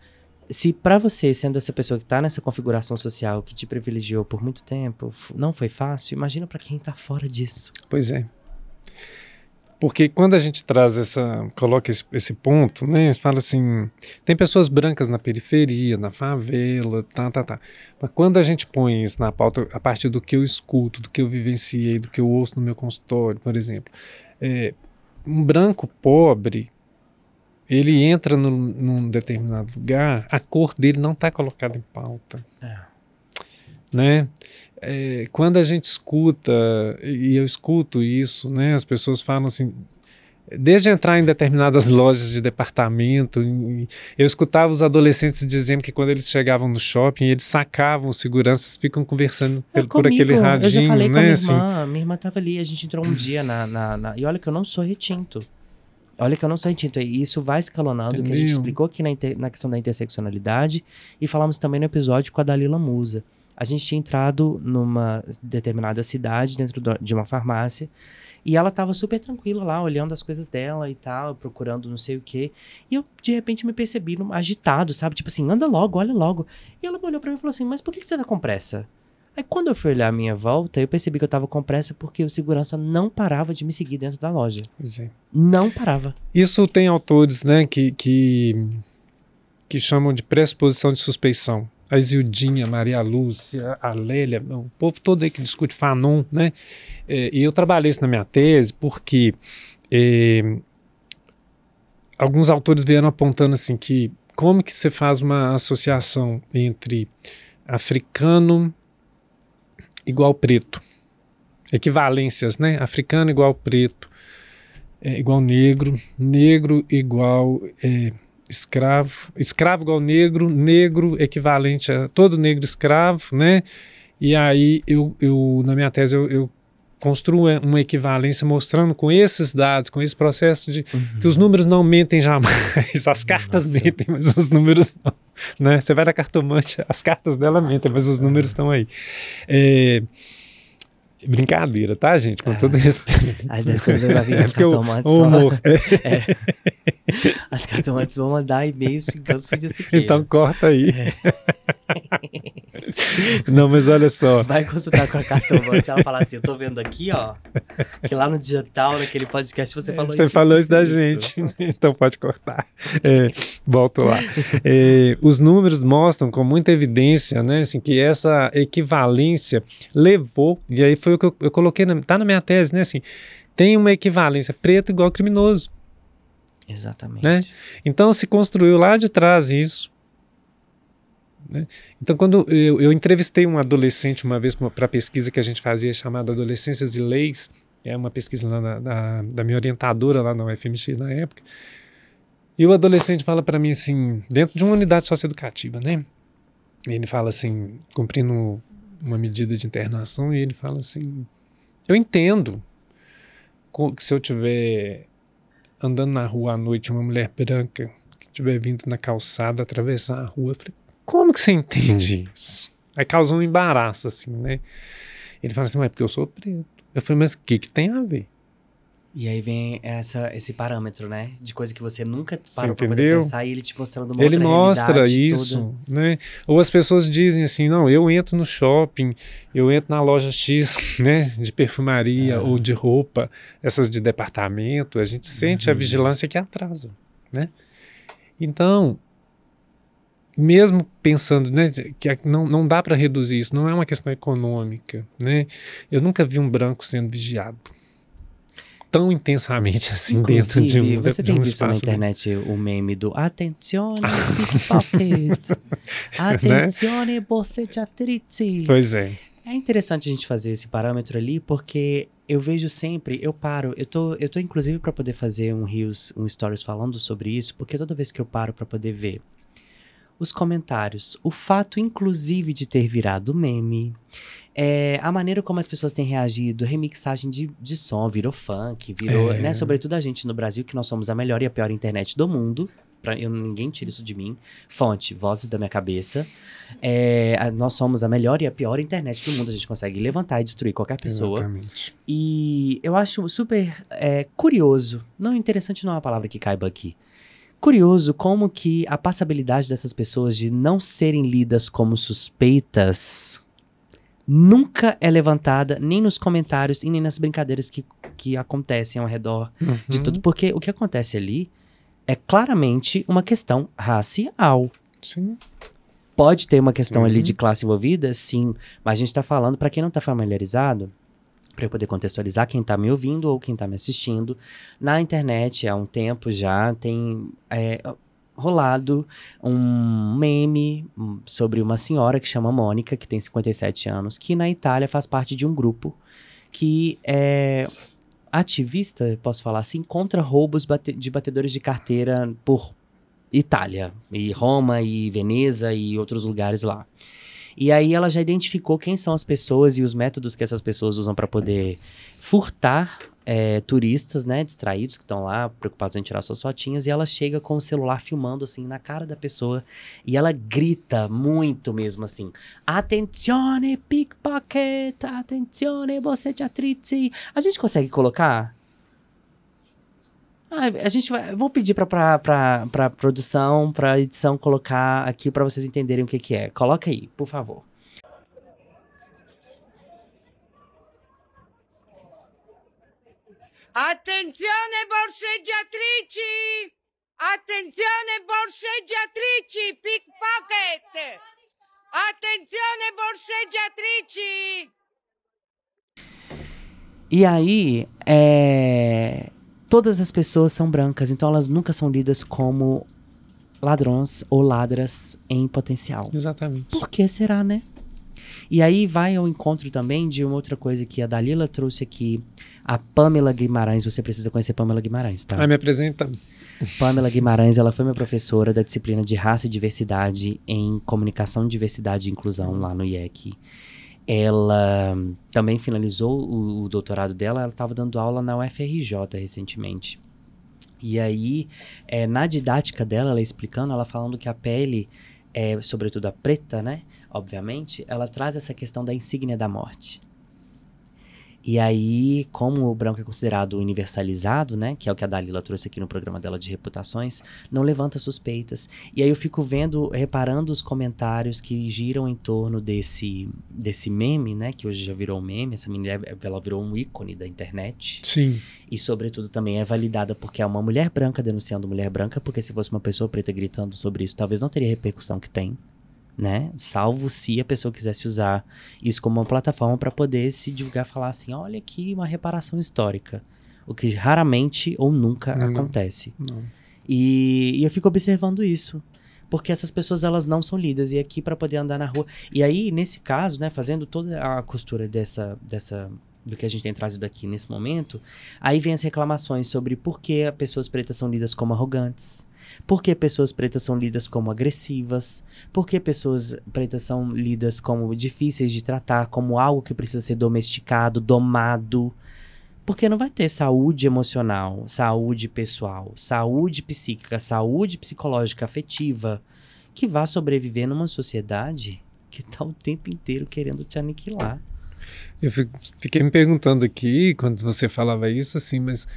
se para você, sendo essa pessoa que tá nessa configuração social que te privilegiou por muito tempo, não foi fácil, imagina para quem tá fora disso. Pois é. Porque quando a gente traz essa, coloca esse, esse ponto, né, fala assim, tem pessoas brancas na periferia, na favela, tá, tá, tá. Mas quando a gente põe isso na pauta, a partir do que eu escuto, do que eu vivenciei, do que eu ouço no meu consultório, por exemplo, é, um branco pobre, ele entra no, num determinado lugar, a cor dele não está colocada em pauta. É. Né? É, quando a gente escuta, e eu escuto isso, né, as pessoas falam assim, desde entrar em determinadas lojas de departamento, eu escutava os adolescentes dizendo que quando eles chegavam no shopping, eles sacavam, os seguranças ficam conversando é, por aquele radinho, eu já falei né? Com a minha assim. irmã, minha irmã estava ali, a gente entrou um dia na, na, na, E olha que eu não sou retinto. Olha que eu não sou retinto. E isso vai escalonando, que a gente explicou aqui na, na questão da interseccionalidade e falamos também no episódio com a Dalila Musa. A gente tinha entrado numa determinada cidade, dentro de uma farmácia, e ela tava super tranquila lá, olhando as coisas dela e tal, procurando não sei o quê. E eu, de repente, me percebi agitado, sabe? Tipo assim, anda logo, olha logo. E ela olhou para mim e falou assim: Mas por que, que você tá com pressa? Aí quando eu fui olhar a minha volta, eu percebi que eu tava com pressa porque o segurança não parava de me seguir dentro da loja. É. Não parava. Isso tem autores, né, que, que, que chamam de pressuposição de suspeição. A Isildinha, Maria Lúcia, a Lélia, o povo todo aí que discute Fanon, né? É, e eu trabalhei isso na minha tese porque é, alguns autores vieram apontando assim que como que você faz uma associação entre africano igual preto. Equivalências, né? Africano igual preto, é, igual negro, negro igual é, escravo, escravo igual negro, negro equivalente a todo negro escravo, né? E aí eu, eu na minha tese eu, eu construo uma equivalência mostrando com esses dados, com esse processo de uhum. que os números não mentem jamais, as cartas Nossa. mentem, mas os números não. Né? Você vai na cartomante, as cartas dela mentem, mas os números estão aí. É, Brincadeira, tá, gente? Com é. todo respeito. Aí depois eu vi as cartomantes. Humor. É. As cartomantes vão mandar e-mails xingando os filhos Então corta aí. É. Não, mas olha só. Vai consultar com a cartomante. Ela fala assim: Eu tô vendo aqui, ó, que lá no digital, naquele podcast, você falou você isso. Você falou isso da gente, então pode cortar. É, volto lá. É, os números mostram com muita evidência, né, assim, que essa equivalência levou, e aí foi o que eu, eu coloquei, na, tá na minha tese, né, assim, tem uma equivalência preto igual criminoso. Exatamente. Né? Então se construiu lá de trás isso. Né? Então, quando eu, eu, entrevistei um adolescente uma vez para a pesquisa que a gente fazia chamada Adolescências e Leis, é uma pesquisa lá na, da, da minha orientadora lá na UFMX na época, e o adolescente fala para mim assim, dentro de uma unidade socioeducativa, né? Ele fala assim, cumprindo uma medida de internação, e ele fala assim: Eu entendo que se eu tiver andando na rua à noite, uma mulher branca que estiver vindo na calçada atravessar a rua, eu falei, como que você entende isso? Aí causou um embaraço, assim, né? Ele fala assim, mas é porque eu sou preto. Eu falei, mas o que, que tem a ver? E aí vem essa, esse parâmetro, né? De coisa que você nunca Você parou pra poder pensar e ele te mostrando uma Ele mostra isso, toda. né? Ou as pessoas dizem assim, não, eu entro no shopping, eu entro na loja X, né, de perfumaria É. ou de roupa, essas de departamento, a gente sente a Uhum. vigilância que atrasa, né? Então, mesmo pensando, né, que a- não, não dá para reduzir isso, não é uma questão econômica, né? Eu nunca vi um branco sendo vigiado tão intensamente assim dentro de Inclusive, um, você de tem um visto na internet o meme do Attenzione pickpocket, Attenzione bosseggiatrice. Pois é. É interessante a gente fazer esse parâmetro ali, porque eu vejo sempre, eu paro, eu tô, eu tô inclusive para poder fazer um reels, um stories falando sobre isso, porque toda vez que eu paro para poder ver os comentários, o fato inclusive de ter virado meme, é, a maneira como as pessoas têm reagido, remixagem de, de som, virou funk, virou, É. né, sobretudo a gente no Brasil, que nós somos a melhor e a pior internet do mundo, pra, eu, ninguém tira isso de mim, fonte, vozes da minha cabeça, é, a- nós somos a melhor e a pior internet do mundo, a gente consegue levantar e destruir qualquer pessoa, Exatamente. e eu acho super é, curioso, não interessante não é uma palavra que caiba aqui, curioso como que a passabilidade dessas pessoas de não serem lidas como suspeitas nunca é levantada nem nos comentários e nem nas brincadeiras que, que acontecem ao redor de Uhum, tudo, porque o que acontece ali é claramente uma questão racial. Sim. Pode ter uma questão ali Uhum. de classe envolvida, sim, mas a gente tá falando, para quem não tá familiarizado, para eu poder contextualizar quem tá me ouvindo ou quem tá me assistindo, na internet há um tempo já tem é, rolado um meme hum, sobre uma senhora que chama Mônica, que tem 57 anos, que na Itália faz parte de um grupo que é ativista, posso falar assim, contra roubos bate- de batedores de carteira por Itália, e Roma, e Veneza, e outros lugares lá. E aí ela já identificou quem são as pessoas e os métodos que essas pessoas usam para poder furtar é, turistas, né, distraídos que estão lá, preocupados em tirar suas fotinhas, e ela chega com o celular filmando assim na cara da pessoa e ela grita muito mesmo assim: "Attenzione pickpocket, attenzione bosseggiatrice". A gente consegue colocar? Ah, a gente vai, vou pedir pra, pra, pra, pra produção, pra edição colocar aqui pra vocês entenderem o que que é. Coloca aí, por favor. Attenzione borseggiatrici! Attenzione borseggiatrici! Pickpocket! Attenzione borseggiatrici! E aí, é, todas as pessoas são brancas, então elas nunca são lidas como ladrões ou ladras em potencial. Exatamente. Por que será, né? E aí vai ao encontro também de uma outra coisa que a Dalila trouxe aqui. A Pamela Guimarães, você precisa conhecer Pamela Guimarães, tá? Ah, me apresenta. Pamela Guimarães, ela foi minha professora da disciplina de raça e diversidade em comunicação, diversidade e inclusão lá no IEC. Ela também finalizou o, o doutorado dela, ela estava dando aula na UFRJ recentemente. E aí, é, na didática dela, ela explicando, ela falando que a pele, é, sobretudo a preta, né? Obviamente, ela traz essa questão da insígnia da morte. E aí, como o branco é considerado universalizado, né, que é o que a Dalila trouxe aqui no programa dela de reputações, não levanta suspeitas. E aí eu fico vendo, reparando os comentários que giram em torno desse desse meme, né, que hoje já virou um meme, essa mulher, ela virou um ícone da internet. Sim. E sobretudo também é validada porque é uma mulher branca denunciando mulher branca, porque se fosse uma pessoa preta gritando sobre isso, talvez não teria a repercussão que tem né? Salvo se a pessoa quisesse usar isso como uma plataforma para poder se divulgar, falar assim, olha aqui uma reparação histórica, o que raramente ou nunca Não. acontece. Não. E, e eu fico observando isso. Porque essas pessoas, elas não são lidas. E aqui para poder andar na rua. E aí, nesse caso, né, fazendo toda a costura dessa, dessa, do que a gente tem trazido aqui nesse momento, aí vem as reclamações sobre por que as pessoas pretas são lidas como arrogantes. Por que pessoas pretas são lidas como agressivas? Por que pessoas pretas são lidas como difíceis de tratar, como algo que precisa ser domesticado, domado? Porque não vai ter saúde emocional, saúde pessoal, saúde psíquica, saúde psicológica, afetiva, que vá sobreviver numa sociedade que tá o tempo inteiro querendo te aniquilar. Eu fiquei me perguntando aqui, quando você falava isso, assim, mas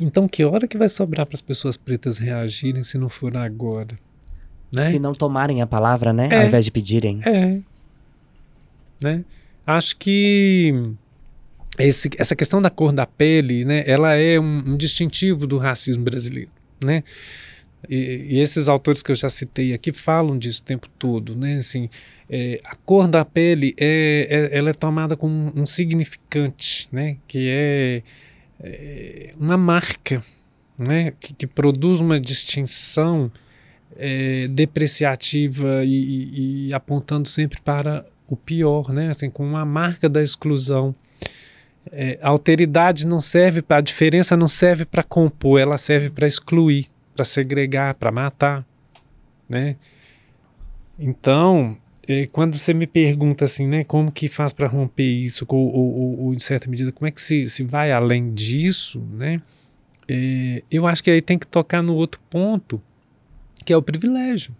então que hora que vai sobrar para as pessoas pretas reagirem se não for agora? Né? Se não tomarem a palavra, né? É, Ao invés de pedirem. É. Né? Acho que esse, essa questão da cor da pele, né? Ela é um, um distintivo do racismo brasileiro, né? E, e, esses autores que eu já citei aqui falam disso o tempo todo, né? Assim, é, a cor da pele é, é, ela é tomada como um significante, né? Que é, é uma marca, né? Que, que, produz uma distinção é, depreciativa e, e, apontando sempre para o pior, né? Assim, com uma marca da exclusão. É, a alteridade não serve a diferença não serve para compor, ela serve para excluir para segregar, para matar, né? Então, quando você me pergunta assim, né, como que faz para romper isso, ou, ou, ou, em certa medida, como é que se, se vai além disso, né? É, eu acho que aí tem que tocar no outro ponto, que é o privilégio.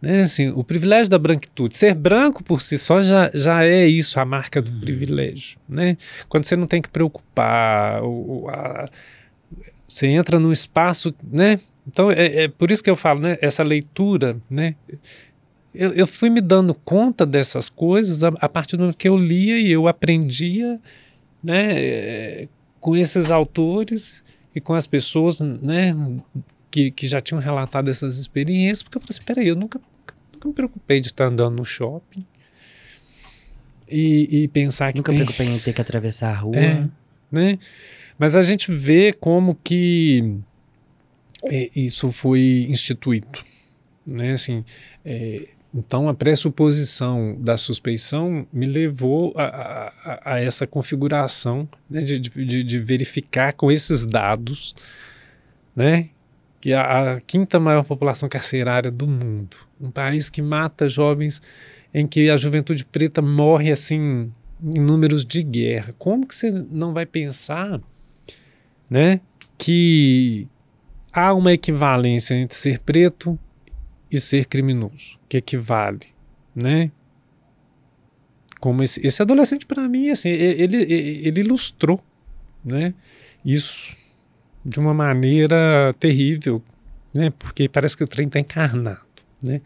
Né, assim, o privilégio da branquitude. Ser branco por si só já, já é isso, a marca do privilégio. Né? Quando você não tem que preocupar, ou, a, você entra num espaço, né? Então é, é, por isso que eu falo, né? Essa leitura, né? Eu, eu fui me dando conta dessas coisas a, a, partir do momento que eu lia e eu aprendia, né? É, com esses autores e com as pessoas, né? Que, que já tinham relatado essas experiências, porque eu falei assim, peraí, eu nunca, nunca me preocupei de estar andando no shopping e, e pensar que nunca me preocupei em ter que atravessar a rua. É, né? Mas a gente vê como que é, isso foi instituído. Né? Assim, é, então, a pressuposição da suspeição me levou a, a, a essa configuração né, de, de, de, verificar com esses dados né, que a, a, quinta maior população carcerária do mundo, um país que mata jovens em que a juventude preta morre assim em números de guerra. Como que você não vai pensar né, que há uma equivalência entre ser preto e ser criminoso, que equivale, né? Como esse, esse adolescente para mim, assim, ele, ele ilustrou, né? Isso de uma maneira terrível, né? Porque parece que o trem está encarnado, né?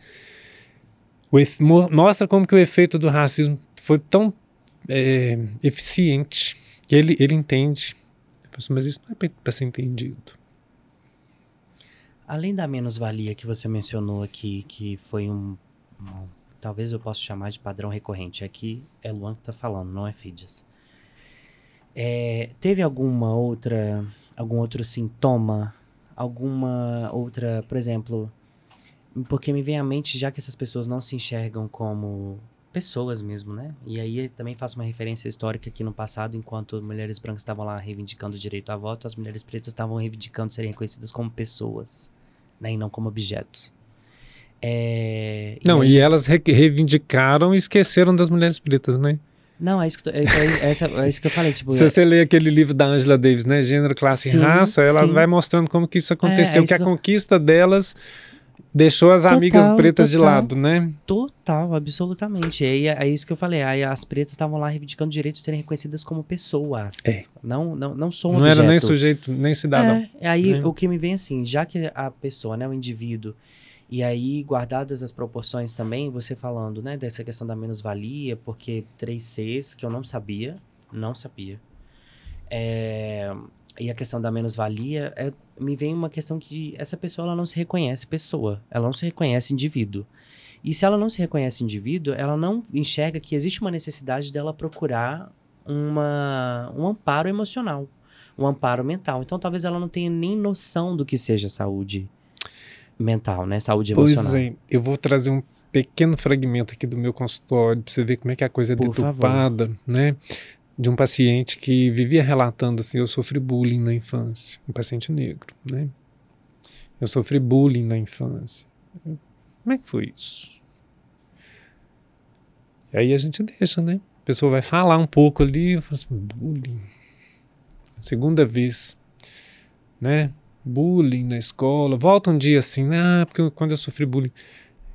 mostra como que o efeito do racismo foi tão é, eficiente que ele, ele entende mas isso não é para ser entendido. Além da menos-valia que você mencionou aqui, que foi um, um, Talvez eu possa chamar de padrão recorrente. Aqui é Luan que está falando, não é Fides. É, teve alguma outra. algum outro sintoma? Alguma outra. Por exemplo. Porque me vem à mente, já que essas pessoas não se enxergam como pessoas mesmo, né? E aí também faço uma referência histórica que no passado, enquanto mulheres brancas estavam lá reivindicando o direito a voto, as mulheres pretas estavam reivindicando serem reconhecidas como pessoas, né? E não como objetos. É... Não, e, aí... e elas re reivindicaram e esqueceram das mulheres pretas, né? Não, é isso que, é, é, é, é isso que eu falei. Tipo, Se você lê aquele livro da Angela Davis, né? Gênero, classe e raça, ela sim. vai mostrando como que isso aconteceu, é, que a conquista delas Deixou as total, amigas pretas total, de lado, né? Total, absolutamente. E é, é isso que eu falei. Aí as pretas estavam lá reivindicando o direito de serem reconhecidas como pessoas. É. Não, não, não sou um Não objeto. era nem sujeito, nem cidadão. É, aí é. o que me vem assim, já que a pessoa, né, o indivíduo, e aí, guardadas as proporções também, você falando, né, dessa questão da menos-valia, porque três Cs, que eu não sabia, não sabia. É, e a questão da menos-valia, é, me vem uma questão que essa pessoa ela não se reconhece pessoa, ela não se reconhece indivíduo. E se ela não se reconhece indivíduo, ela não enxerga que existe uma necessidade dela procurar uma, um amparo emocional, um amparo mental. Então talvez ela não tenha nem noção do que seja saúde mental, né? Saúde emocional. Pois é, eu vou trazer um pequeno fragmento aqui do meu consultório para você ver como é que a coisa é Por deturpada, né? De um paciente que vivia relatando assim: eu sofri bullying na infância, um paciente negro, né? Eu sofri bullying na infância. Como é que foi isso? E aí a gente deixa, né? A pessoa vai falar um pouco ali, eu falo assim, bullying. Segunda vez, né? Bullying na escola. Volta um dia assim, ah, porque quando eu sofri bullying.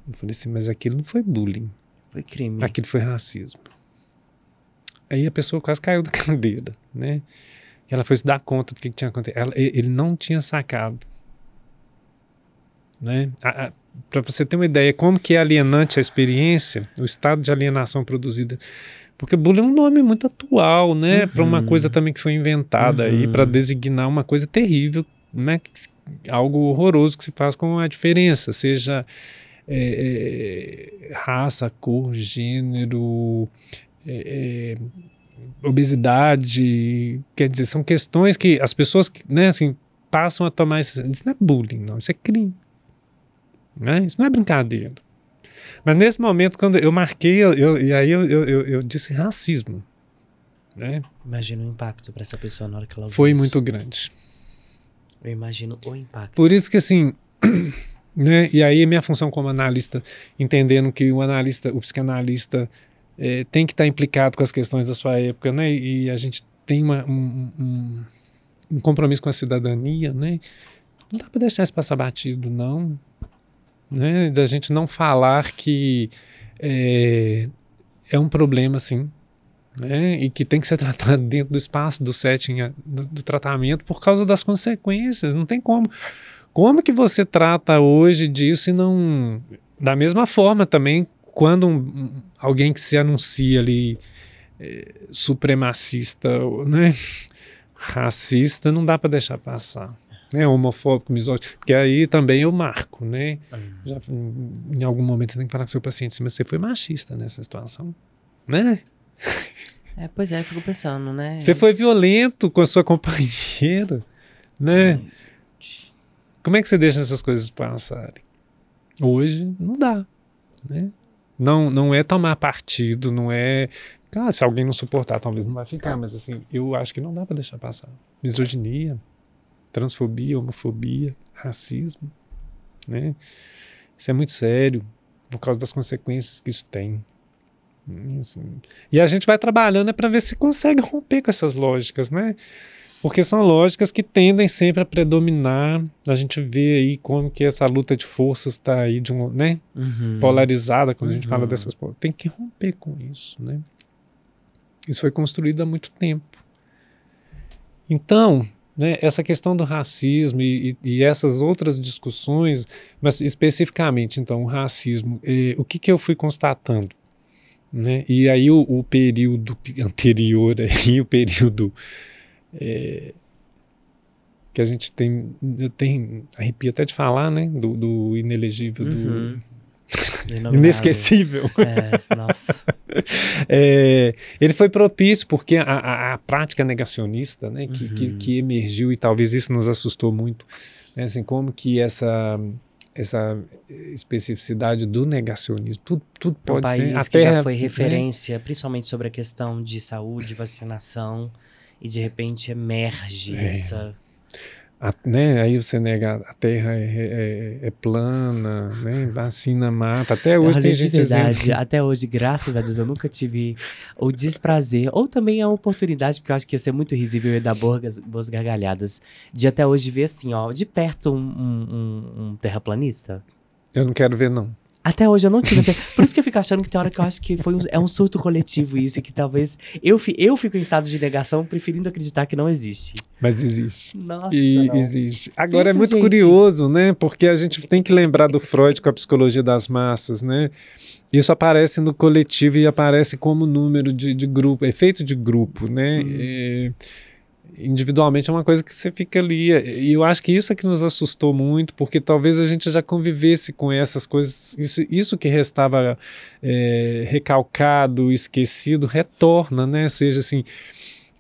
Eu falei assim, mas aquilo não foi bullying. Foi crime. Aquilo foi racismo. Aí a pessoa quase caiu da cadeira, né? E ela foi se dar conta do que, que tinha acontecido. Ela, ele não tinha sacado. Né? Para você ter uma ideia como que é alienante a experiência, o estado de alienação produzida. Porque bullying é um nome muito atual, né? Uhum. Para uma coisa também que foi inventada uhum. aí para designar uma coisa terrível, né? Algo horroroso que se faz com a diferença, seja é, é, raça, cor, gênero, é, é, obesidade, quer dizer, são questões que as pessoas, né, assim, passam a tomar isso. Isso não é bullying, não, isso é crime. Né? Isso não é brincadeira. Mas nesse momento, quando eu marquei, eu, eu e aí eu, eu, eu, disse racismo. Né? Imagina o impacto para essa pessoa na hora que ela Foi isso. muito grande. Eu imagino o impacto. Por isso que assim, né? E aí minha função como analista, entendendo que o analista, o psicanalista é, tem que estar tá implicado com as questões da sua época, né? E a gente tem uma, um, um, um compromisso com a cidadania, né? Não dá para deixar isso passar batido, não né? Da gente não falar que é, é um problema, sim, né? E que tem que ser tratado dentro do espaço do setting do, do, tratamento por causa das consequências. Não tem como. Como que você trata hoje disso e não. Da mesma forma também, quando um, alguém que se anuncia ali é, supremacista, né? racista, não dá para deixar passar né, homofóbico, misógino, porque aí também eu marco, né? Uhum. Já, em algum momento você tem que falar com o seu paciente, mas você foi machista nessa situação, né? É, pois é, eu fico pensando, né? Você foi violento com a sua companheira, né? Como é que você deixa essas coisas passarem? Hoje não dá, né? Não, não é tomar partido, não é ah, se alguém não suportar, talvez não vai ficar, mas assim, eu acho que não dá para deixar passar. Misoginia, transfobia, homofobia, racismo, né? Isso é muito sério por causa das consequências que isso tem. Assim, e a gente vai trabalhando é para ver se consegue romper com essas lógicas, né? Porque são lógicas que tendem sempre a predominar. A gente vê aí como que essa luta de forças está aí de um, né? Uhum. polarizada quando uhum. a gente fala uhum. dessas tem que romper com isso, né? Isso foi construído há muito tempo. Então, né, essa questão do racismo e, e, e, essas outras discussões, mas especificamente, então, o racismo, eh, o que, que eu fui constatando? Né? E aí o, o período anterior, aí, o período eh, que a gente tem, eu tenho, arrepio até de falar, né, do, do inelegível, uhum. do Inesquecível. É, nossa. é, ele foi propício porque a, a, a prática negacionista, né, que, uhum. que, que, emergiu e talvez isso nos assustou muito, né, assim, como que essa essa especificidade do negacionismo, tudo, tudo pode um país ser. A que terra, já foi né? referência, né? principalmente sobre a questão de saúde, vacinação, e de repente emerge é. essa a, né, aí você nega a terra é, é, é, plana, né, vacina mata. Até hoje tem gente dizendo... Até hoje, graças a Deus, eu nunca tive o desprazer, ou também a oportunidade, porque eu acho que ia ser muito risível e dar boas, boas gargalhadas, de até hoje ver assim, ó, de perto um, um, um terraplanista. Eu não quero ver, não. Até hoje eu não tive. Assim, por isso que eu fico achando que tem hora que eu acho que foi um, é um surto coletivo isso, e que talvez eu, eu fico em estado de negação, preferindo acreditar que não existe. Mas existe. Nossa. E não. existe. Agora Pensa, é muito gente. curioso, né? Porque a gente tem que lembrar do Freud com a psicologia das massas, né? Isso aparece no coletivo e aparece como número de, de grupo, efeito de grupo, né? Hum. É, individualmente é uma coisa que você fica ali. E eu acho que isso é que nos assustou muito, porque talvez a gente já convivesse com essas coisas. Isso, isso que restava é, recalcado, esquecido, retorna, né? Seja assim.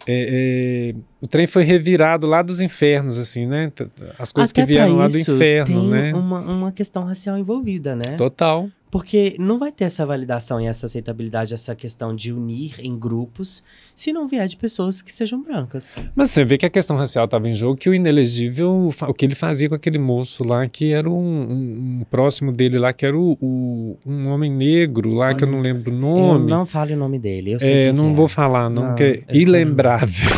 É, é, o trem foi revirado lá dos infernos, assim, né? As coisas Até que vieram lá do inferno, tem né? Uma, uma questão racial envolvida, né? Total. Porque não vai ter essa validação e essa aceitabilidade, essa questão de unir em grupos, se não vier de pessoas que sejam brancas. Mas você vê que a questão racial estava em jogo, que o inelegível, o que ele fazia com aquele moço lá, que era um, um, um próximo dele lá, que era o, o, um homem negro lá, Olha, que eu não lembro o nome. Eu não fale o nome dele, eu sei É, não é. vou falar, não, é ilembrável.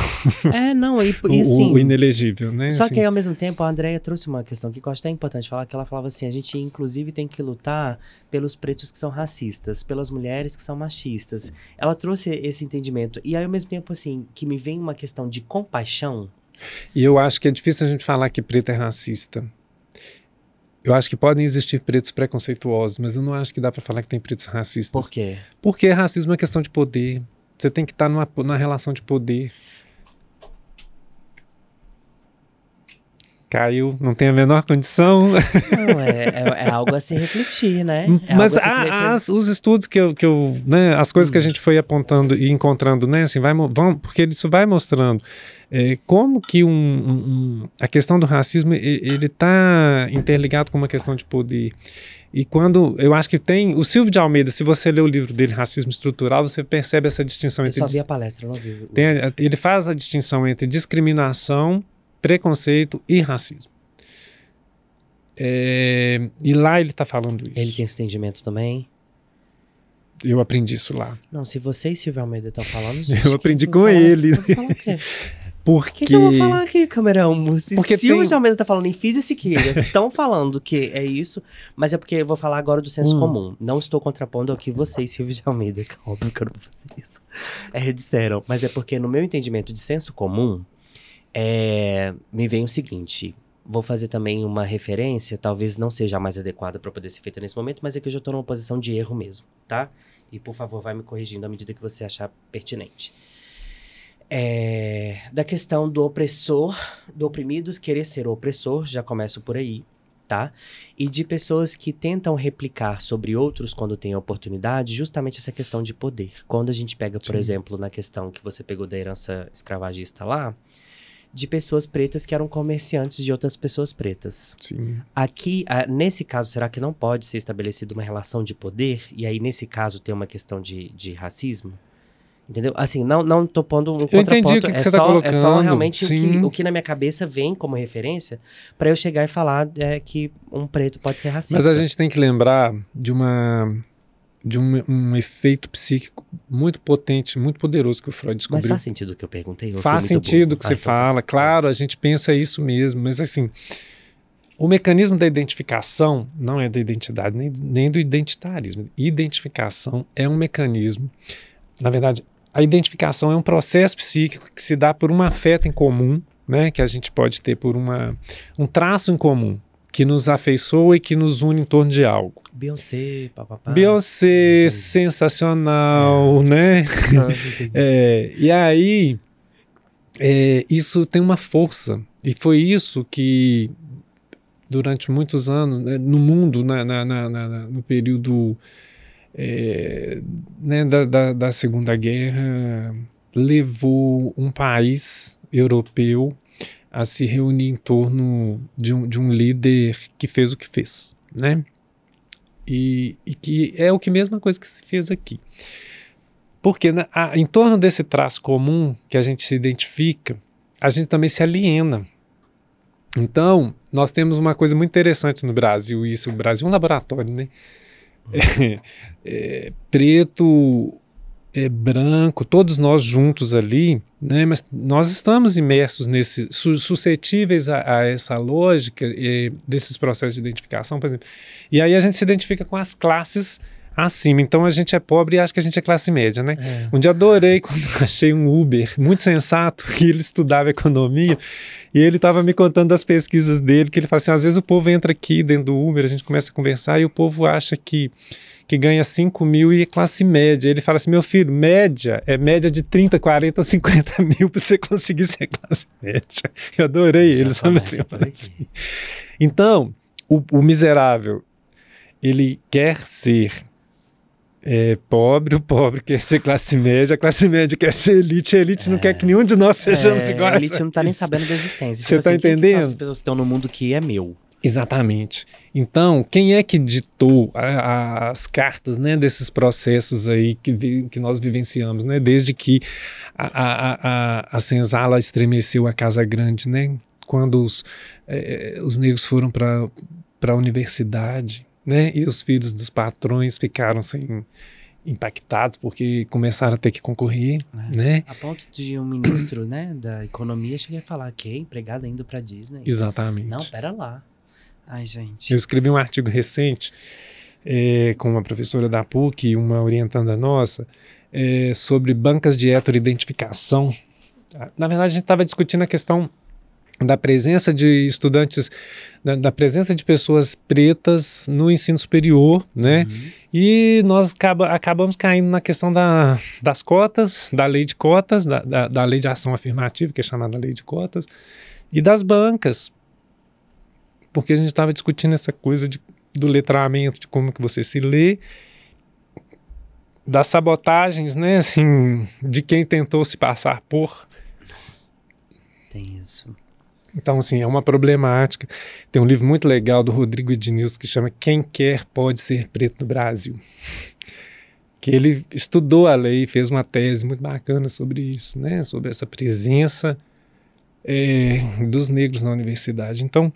É, não, e, e assim... O, o, inelegível, né? Só assim. que aí, ao mesmo tempo, a Andrea trouxe uma questão que eu acho até importante falar, que ela falava assim, a gente inclusive tem que lutar pelo pelos pretos que são racistas, pelas mulheres que são machistas. Ela trouxe esse entendimento. E aí, ao mesmo tempo, assim, que me vem uma questão de compaixão. E eu acho que é difícil a gente falar que preto é racista. Eu acho que podem existir pretos preconceituosos, mas eu não acho que dá para falar que tem pretos racistas. Por quê? Porque racismo é questão de poder. Você tem que estar numa, numa relação de poder. Caiu, não tem a menor condição. Não, é, é, é algo a se refletir, né? É Mas a as- os estudos que eu, que eu né, as coisas que a Hum. gente foi apontando e encontrando, né, assim, vai, vão, porque isso vai mostrando é, como que um, um- a questão do racismo ele está interligado com uma questão de poder. E quando eu acho que tem o Silvio de Almeida, se você ler o livro dele, Racismo Estrutural, você percebe essa distinção Eu entre só vi a palestra, eu não vi. tem ele faz a distinção entre discriminação, preconceito e racismo. É, e lá ele está falando isso. Ele tem esse entendimento também? Eu aprendi isso lá. Não, se você e Silvio Almeida estão falando, gente, Eu aprendi com falar- ele. falar o Porque que, que eu vou falar aqui, camerão? Se Porque Silvio tem- de Almeida tá falando em Fiz e Siqueira, estão falando que é isso, mas é porque eu vou falar agora do senso Hum. comum. Não estou contrapondo ao que vocês, Silvio de Almeida, que é óbvio que eu não vou fazer isso, é, disseram. Mas é porque, no meu entendimento de senso comum, é, me vem o seguinte. Vou fazer também uma referência, talvez não seja a mais adequada para poder ser feita nesse momento, mas é que eu já estou numa posição de erro mesmo, tá? E por favor, vai me corrigindo à medida que você achar pertinente. É, da questão do opressor, do oprimido querer ser o opressor, já começo por aí, tá? E de pessoas que tentam replicar sobre outros quando têm a oportunidade, justamente essa questão de poder. Quando a gente pega, por Sim. exemplo, na questão que você pegou da herança escravagista lá, de pessoas pretas que eram comerciantes de outras pessoas pretas. Sim. Aqui, nesse caso, será que não pode ser estabelecida uma relação de poder? E aí, nesse caso, tem uma questão de, de racismo? Entendeu? Assim, não, não tô pondo um entendi contraponto. o que que é, você tá só, é só colocando, realmente o que, o que na minha cabeça vem como referência para eu chegar e falar é, que um preto pode ser racista. Mas a gente tem que lembrar de uma de um, um efeito psíquico muito potente, muito poderoso que o Freud Mas descobriu. faz sentido o que eu perguntei? ou Faz sentido o que Ah, você então tá. fala, claro, a gente pensa isso mesmo, mas assim, o mecanismo da identificação não é da identidade, nem, nem do identitarismo. Identificação é um mecanismo, na verdade, a identificação é um processo psíquico que se dá por um afeto em comum, né, que a gente pode ter por uma, um traço em comum, que nos afeiçoa e que nos une em torno de algo. Beyoncé, papapá. Beyoncé, sensacional, né? Ah. É, e aí, é, isso tem uma força. E foi isso que, durante muitos anos, né, no mundo, na, na- na- na- na- no período é, né, da, da- da Segunda Guerra, levou um país europeu a se reunir em torno de um, de um líder que fez o que fez, né? E, e que é o que mesma coisa que se fez aqui. Porque na- a- em torno desse traço comum que a gente se identifica, a gente também se aliena. Então, nós temos uma coisa muito interessante no Brasil, isso, o Brasil é um laboratório, né? É, é, preto, é, branco, todos nós juntos ali, né? Mas nós estamos imersos nesse, su- suscetíveis a, a essa lógica é, desses processos de identificação, por exemplo. E aí a gente se identifica com as classes acima. Então a gente é pobre e acha que a gente é classe média, né? É. Um dia adorei quando achei um Uber muito sensato que ele estudava economia e ele estava me contando das pesquisas dele, que ele fala assim, às vezes o povo entra aqui dentro do Uber, a gente começa a conversar e o povo acha que que ganha 5 mil e é classe média. Ele fala assim, meu filho, média é média de 30, 40, 50 mil para você conseguir ser classe média. Eu adorei Já ele, sabe assim, assim. Então, o, o miserável, ele quer ser é, pobre, o pobre quer ser classe média, a classe média quer ser elite, a elite não quer que nenhum de nós sejamos É, iguais. A elite não tá nem sabendo da existência. Você tá quem que são entendendo? essas pessoas que estão no mundo que é meu. Exatamente. Então, quem é que ditou a- a- as cartas né, desses processos aí que, que nós vivenciamos, né? Desde que a, a, a, a senzala estremeceu a Casa Grande, né? Quando os, eh, os negros foram para a universidade, né? E os filhos dos patrões ficaram assim, impactados porque começaram a ter que concorrer, É. né? A ponto de um ministro, né, da economia chegar a falar que é empregado indo pra Disney. Exatamente. Não, pera lá. Ai, gente. Eu escrevi um artigo recente é, com uma professora da PUC, uma orientanda nossa, é, sobre bancas de heteroidentificação. Na verdade, a gente estava discutindo a questão da presença de estudantes, da, da, presença de pessoas pretas no ensino superior, né? Uhum. E nós acaba, acabamos caindo na questão da, das cotas, da lei de cotas, da, da, da, lei de ação afirmativa, que é chamada lei de cotas, e das bancas. Porque a gente estava discutindo essa coisa de, do letramento, de como que você se lê, das sabotagens, né? Assim, de quem tentou se passar por. Tem isso. Então, assim, é uma problemática. Tem um livro muito legal do Rodrigo Ednilson que chama Quem Quer Pode Ser Preto no Brasil. Que ele estudou a lei e fez uma tese muito bacana sobre isso, né? Sobre essa presença é, dos negros na universidade. Então,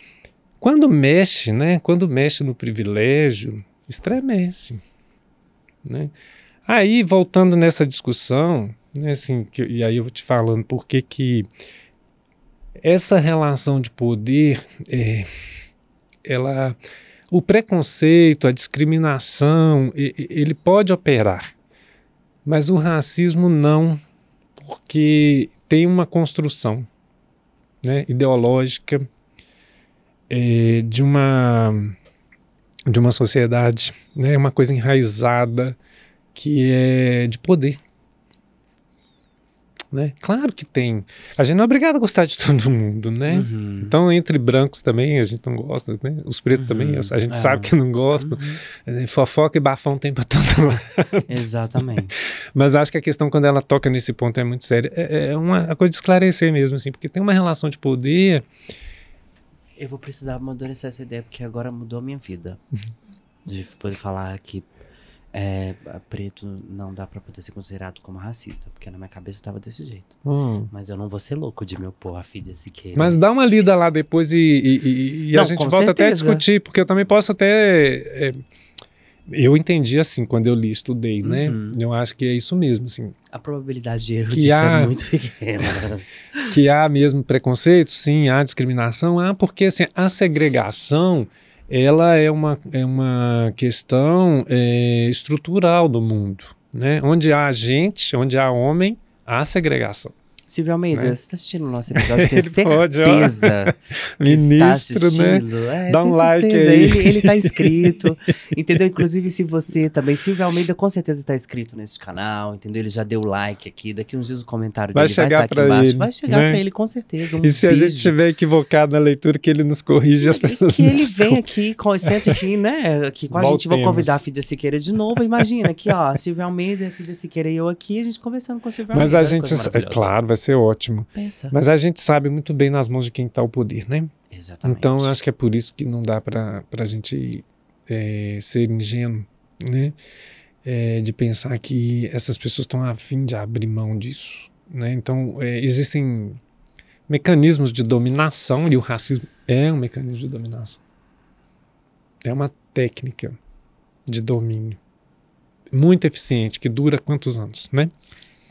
quando mexe, né? Quando mexe no privilégio, estremece, né? Aí, voltando nessa discussão, né, assim, que, e aí eu vou te falando por que que essa relação de poder, é, ela, o preconceito, a discriminação, ele pode operar, mas o racismo não, porque tem uma construção né, ideológica é, de uma de uma sociedade, né, uma coisa enraizada que é de poder. Né? Claro que tem. A gente não é obrigado a gostar de todo mundo, né? Uhum. Então, entre brancos também a gente não gosta, né? Os pretos uhum. também, a gente é. sabe que não gosta. Uhum. Fofoca e bafão tem para todo lado. Exatamente. Mas acho que a questão, quando ela toca nesse ponto, é muito séria. É, é uma coisa de esclarecer mesmo, assim, porque tem uma relação de poder. Eu vou precisar amadurecer essa ideia, porque agora mudou a minha vida. Uhum. De poder falar que é, preto não dá para poder ser considerado como racista, porque na minha cabeça estava desse jeito. Hum. Mas eu não vou ser louco de me opor a Fídia Siqueira. Mas dá uma lida lá depois e, e, e não, a gente volta certeza. até a discutir, porque eu também posso até. É, eu entendi assim quando eu li, estudei, né? Uhum. Eu acho que é isso mesmo, assim. A probabilidade de erro disso é há, é muito pequena. que há mesmo preconceito, sim, há discriminação, há porque assim, a segregação ela é uma, é uma questão é, estrutural do mundo. Né? Onde há gente, onde há homem, há segregação. Silvio Almeida, né? você está assistindo o nosso episódio, tenho certeza pode, Ministro, né? É, Dá um like aí. Ele, ele tá inscrito, entendeu? Inclusive, se você também, Silvio Almeida com certeza está inscrito nesse canal, entendeu? Ele já deu like aqui, daqui uns dias o comentário vai dele chegar vai estar tá aqui embaixo. Ele, vai chegar né? para ele com certeza. Um e se beijo. a gente estiver equivocado na leitura, que ele nos corrige e as pessoas Que ele vem aqui, senta aqui, né? Aqui com a Voltemos. gente, vou convidar a Fídia Siqueira de novo. Imagina aqui, ó, Silvio Almeida, Fídia Siqueira e eu aqui, a gente conversando com o Silvio Mas Almeida. Mas a gente, é claro, vai ser ótimo. Pensa. Mas a gente sabe muito bem nas mãos de quem está o poder, né? Exatamente. Então, eu acho que é por isso que não dá para a gente é, ser ingênuo, né? É, de pensar que essas pessoas estão a fim de abrir mão disso, né? Então, é, existem mecanismos de dominação e o racismo é um mecanismo de dominação. É uma técnica de domínio muito eficiente que dura quantos anos, né?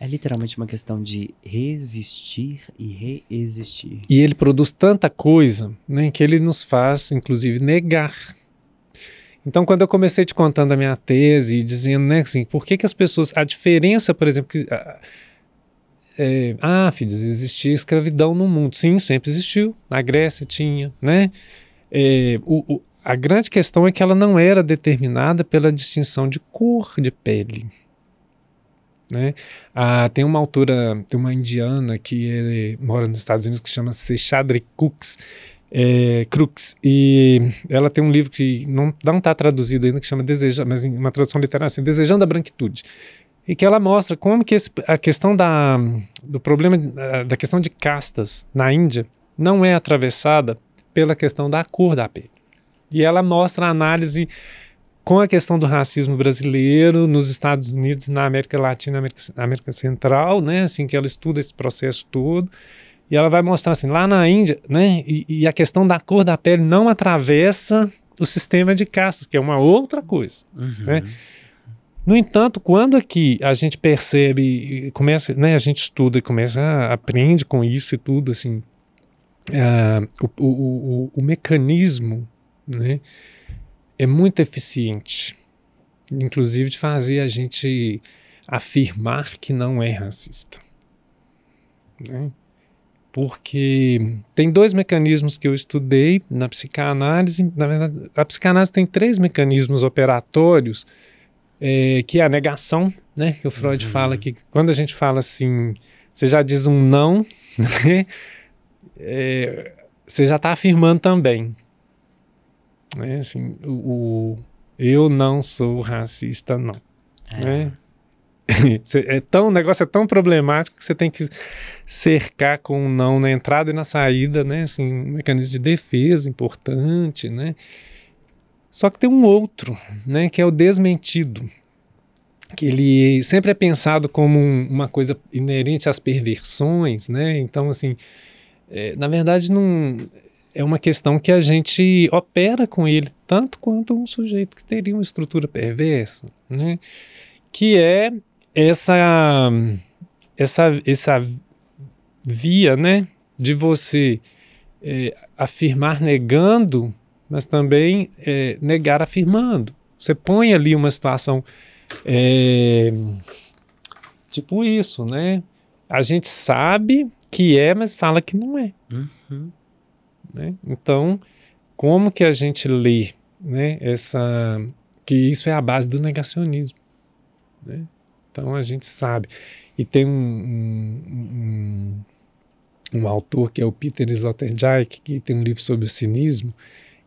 É literalmente uma questão de resistir e reexistir. E ele produz tanta coisa né, que ele nos faz, inclusive, negar. Então, quando eu comecei te contando a minha tese e dizendo, né, assim, por que, que as pessoas. A diferença, por exemplo, que. É, ah, filhos, existia escravidão no mundo. Sim, sempre existiu. Na Grécia tinha, né? É, o, o, a grande questão é que ela não era determinada pela distinção de cor de pele. Né? Ah, tem uma autora, tem uma indiana que é, mora nos Estados Unidos que chama Seshadri Cooks, é, Crux, e ela tem um livro que não está traduzido ainda, que chama Deseja, mas em uma tradução literária assim, Desejando a Branquitude, e que ela mostra como que esse, a questão da, do problema, da questão de castas na Índia não é atravessada pela questão da cor da pele. E ela mostra a análise com a questão do racismo brasileiro nos Estados Unidos, na América Latina, América, América Central, né? Assim que ela estuda esse processo todo e ela vai mostrar assim lá na Índia, né? E, e a questão da cor da pele não atravessa o sistema de castas, que é uma outra coisa, uhum. né? No entanto, quando aqui a gente percebe, começa, né, a gente estuda e começa, a, aprende com isso e tudo, assim, uh, o, o, o, o mecanismo, né, é muito eficiente inclusive de fazer a gente afirmar que não é racista. Né? Porque tem dois mecanismos que eu estudei na psicanálise. Na verdade, a psicanálise tem três mecanismos operatórios, é, que é a negação, né? Que o Freud uhum. fala que quando a gente fala assim, você já diz um não, né? É, você já está afirmando também. Né? Assim, o, o, eu não sou racista, não. É. Né? é tão, o negócio é tão problemático que você tem que cercar com um não na entrada e na saída, né? Assim, um mecanismo de defesa importante, né? Só que tem um outro, né? Que é o desmentido. Que ele sempre é pensado como um, uma coisa inerente às perversões, né? Então, assim, é, na verdade, não é uma questão que a gente opera com ele tanto quanto um sujeito que teria uma estrutura perversa, né? Que é essa essa essa via, né, de você é, afirmar negando, mas também é, negar afirmando. Você põe ali uma situação é, tipo isso, né? A gente sabe que é, mas fala que não é. Uhum. Né? Então, como que a gente lê, né? Essa que isso é a base do negacionismo, né? Então a gente sabe. E tem um, um, um, um autor que é o Peter Sloterdijk, que tem um livro sobre o cinismo,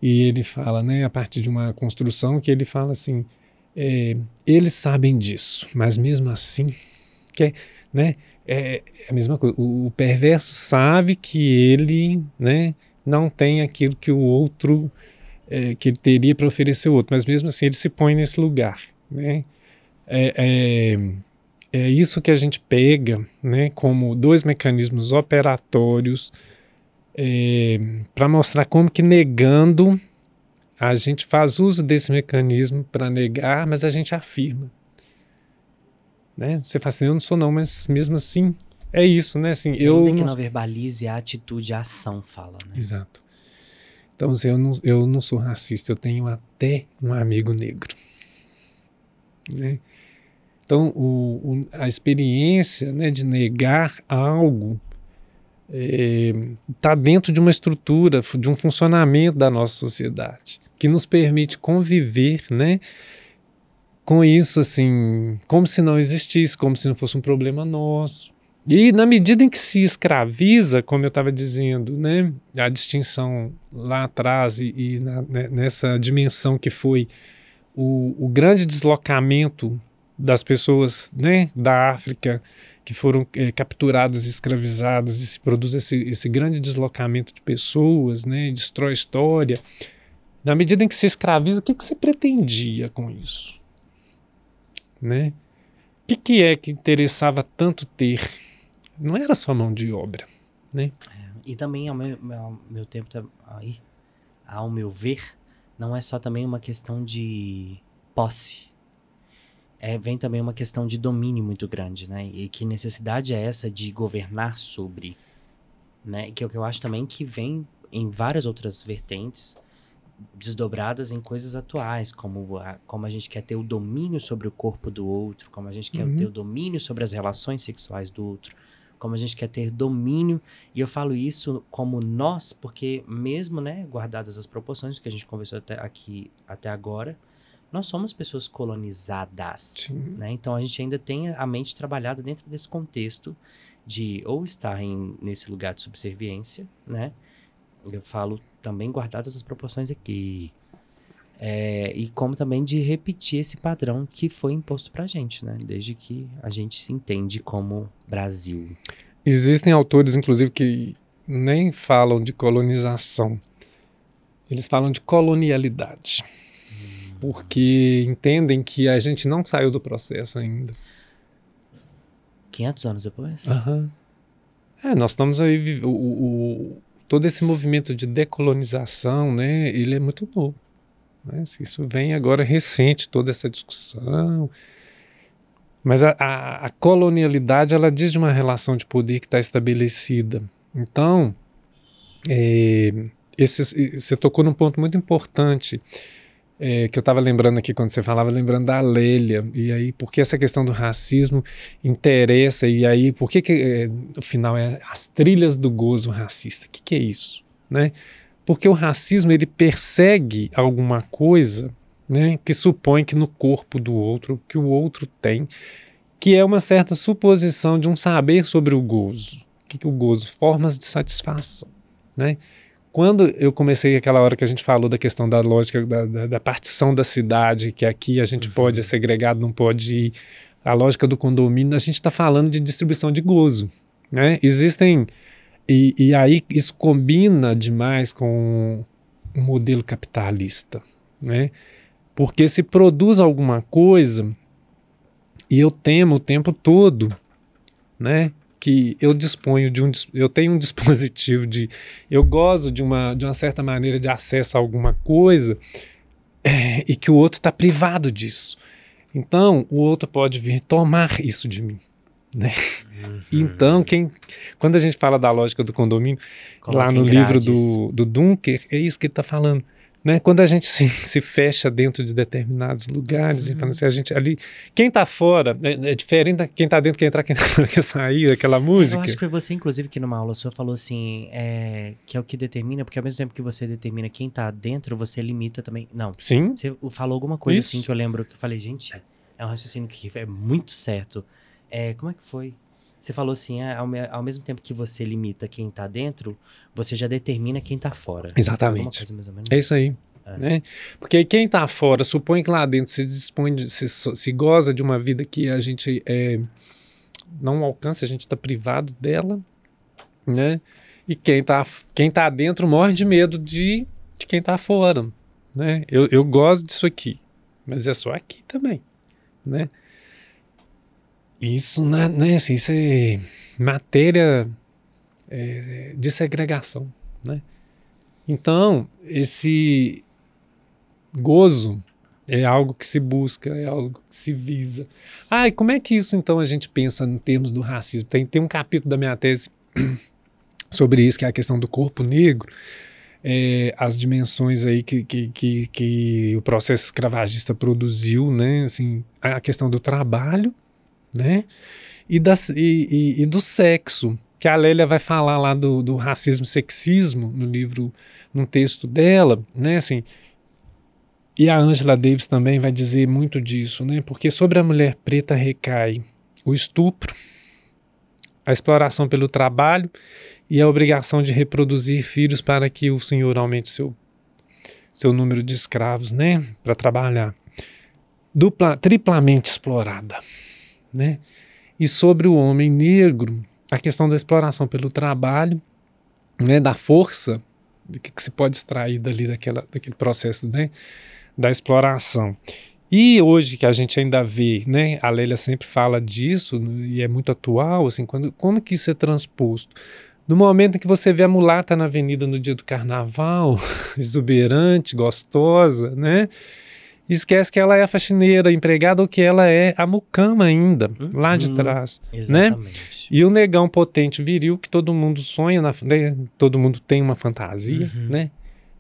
e ele fala, né, a partir de uma construção que ele fala assim, é, eles sabem disso, mas mesmo assim, que é, né, é, é a mesma coisa. O, o, perverso sabe que ele, né, não tem aquilo que o outro é, que ele teria para oferecer ao outro, mas mesmo assim ele se põe nesse lugar, né? é, é, é isso que a gente pega né, como dois mecanismos operatórios é, para mostrar como que negando a gente faz uso desse mecanismo para negar, mas a gente afirma. Né? Você fala assim, eu não sou não, mas mesmo assim é isso, né? Assim, eu Ainda que não, verbalize a atitude, a ação fala, né? Exato. Então, assim, eu não, eu não sou racista, eu tenho até um amigo negro. Né? Então, o, o, a experiência né, de negar algo está é, dentro de uma estrutura, de um funcionamento da nossa sociedade, que nos permite conviver né, com isso, assim, como se não existisse, como se não fosse um problema nosso. E na medida em que se escraviza, como eu estava dizendo, né, a distinção lá atrás e, e na, né, nessa dimensão que foi o, o grande deslocamento das pessoas né, da África que foram é, capturadas e escravizadas e se produz esse, esse grande deslocamento de pessoas, né, destrói a história. Na medida em que se escraviza, o que, que se pretendia com isso? Né? O que, que é que interessava tanto ter? Não era só mão de obra. Né? É, e também, ao meu, ao meu tempo, aí, ao meu ver, não é só também uma questão de posse. É, vem também uma questão de domínio muito grande, né? E que necessidade é essa de governar sobre, né? Que é o que eu acho também que vem em várias outras vertentes desdobradas em coisas atuais, como a, como a gente quer ter o domínio sobre o corpo do outro, como a gente quer uhum. ter o domínio sobre as relações sexuais do outro, como a gente quer ter domínio. E eu falo isso como nós, porque mesmo, né, guardadas as proporções que a gente conversou até aqui até agora, nós somos pessoas colonizadas, né? Então a gente ainda tem a mente trabalhada dentro desse contexto de ou estar em, nesse lugar de subserviência, né? Eu falo também guardadas as proporções aqui. É, e como também de repetir esse padrão que foi imposto pra gente, né? Desde que a gente se entende como Brasil. Existem autores, inclusive, que nem falam de colonização. Eles falam de colonialidade. Hum. Porque entendem que a gente não saiu do processo ainda. 500 anos depois? Uhum. É, nós estamos aí. O, o, todo esse movimento de decolonização, né? Ele é muito novo. Né? Isso vem agora recente, toda essa discussão. Mas a, a, a colonialidade ela diz de uma relação de poder que está estabelecida. Então, é, você tocou num ponto muito importante. é, que eu estava lembrando aqui quando você falava, lembrando da Lélia, e aí por que essa questão do racismo interessa, e aí por que, que é, no final é as trilhas do gozo racista? O que, que é isso? Né? Porque o racismo ele persegue alguma coisa né, que supõe que no corpo do outro, que o outro tem, que é uma certa suposição de um saber sobre o gozo. O que, que é o gozo? Formas de satisfação. Né? Quando eu comecei aquela hora que a gente falou da questão da lógica da, da, da partição da cidade, que aqui a gente uhum. pode é segregado, não pode ir, a lógica do condomínio, a gente está falando de distribuição de gozo. Né? Existem. E, e aí isso combina demais com o um modelo capitalista. Né? Porque se produz alguma coisa e eu temo o tempo todo, né? que eu disponho de um eu tenho um dispositivo de eu gozo de uma de uma certa maneira de acesso a alguma coisa é, e que o outro está privado disso então o outro pode vir tomar isso de mim né? Uhum. Então, quem, quando a gente fala da lógica do condomínio, lá no livro do, do Dunker, é isso que ele está falando. Né? Quando a gente se, se fecha dentro de determinados lugares, uhum. então assim, a gente ali, quem está fora é, é, diferente da quem está dentro, quem entrar, quem quer sair, aquela música. Eu acho que foi você, inclusive, que numa aula sua falou assim, é, que é o que determina, porque ao mesmo tempo que você determina quem está dentro, você limita também. Não. Sim. Você falou alguma coisa Isso. assim que eu lembro que eu falei, gente, é um raciocínio que é muito certo. É, como é que foi? Você falou assim, ah, ao, ao, mesmo tempo que você limita quem está dentro, você já determina quem está fora. Exatamente. é isso aí. É. Né? Porque quem está fora supõe que lá dentro se dispõe, de, se, se goza de uma vida que a gente é, não alcança, a gente está privado dela, né? E quem está quem tá dentro morre de medo de, de quem está fora, né? Eu, eu gosto disso aqui, mas é só aqui também, né? Isso não é, não é assim, isso é matéria é, de segregação, né? Então, esse gozo é algo que se busca, é algo que se visa. Ah, e como é que isso então a gente pensa em termos do racismo? Tem, tem um capítulo da minha tese sobre isso, que é a questão do corpo negro, é, as dimensões aí que, que, que, que, o processo escravagista produziu, né? Assim, a questão do trabalho né? E, das, e, e, e do sexo, que a Lélia vai falar lá do, do racismo e sexismo no livro, num texto dela, né? Assim, e a Angela Davis também vai dizer muito disso, né? Porque sobre a mulher preta recai o estupro, a exploração pelo trabalho e a obrigação de reproduzir filhos para que o senhor aumente seu, seu número de escravos, né? Para trabalhar. Dupla, triplamente explorada né? E sobre o homem negro, a questão da exploração pelo trabalho, né, da força que, que se pode extrair dali daquela, daquele processo né, da exploração. E hoje que a gente ainda vê, né, a Lélia sempre fala disso e é muito atual, assim, quando, como que isso é transposto? No momento em que você vê a mulata na avenida no dia do carnaval, exuberante, gostosa, né? Esquece que ela é a faxineira, a empregada, ou que ela é a mucama ainda, uhum, lá de trás. Né? Exatamente. Né? E o negão potente viril, que todo mundo sonha, na, né? todo mundo tem uma fantasia, uhum. né?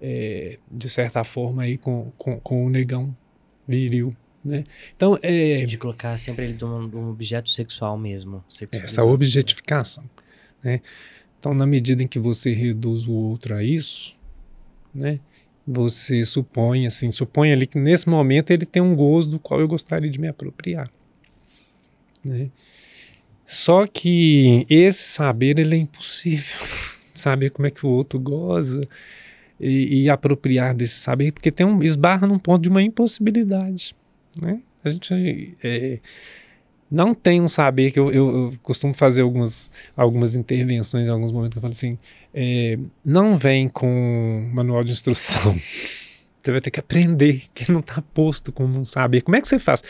É, de certa forma aí com, com, com o negão viril. Né? Então, é, de colocar sempre ele de um, um objeto sexual mesmo. Essa objetificação. Né? Então, na medida em que você reduz o outro a isso, né? Você supõe, assim, supõe ali que nesse momento ele tem um gozo do qual eu gostaria de me apropriar. Né? Só que esse saber ele é impossível. Saber como é que o outro goza e, e, apropriar desse saber, porque tem um esbarra num ponto de uma impossibilidade. Né? A gente é, não tem um saber que eu, eu, eu, costumo fazer algumas, algumas intervenções em alguns momentos que eu falo assim é, não vem com manual de instrução. Você vai ter que aprender, que não está posto como saber. Como é que você faz?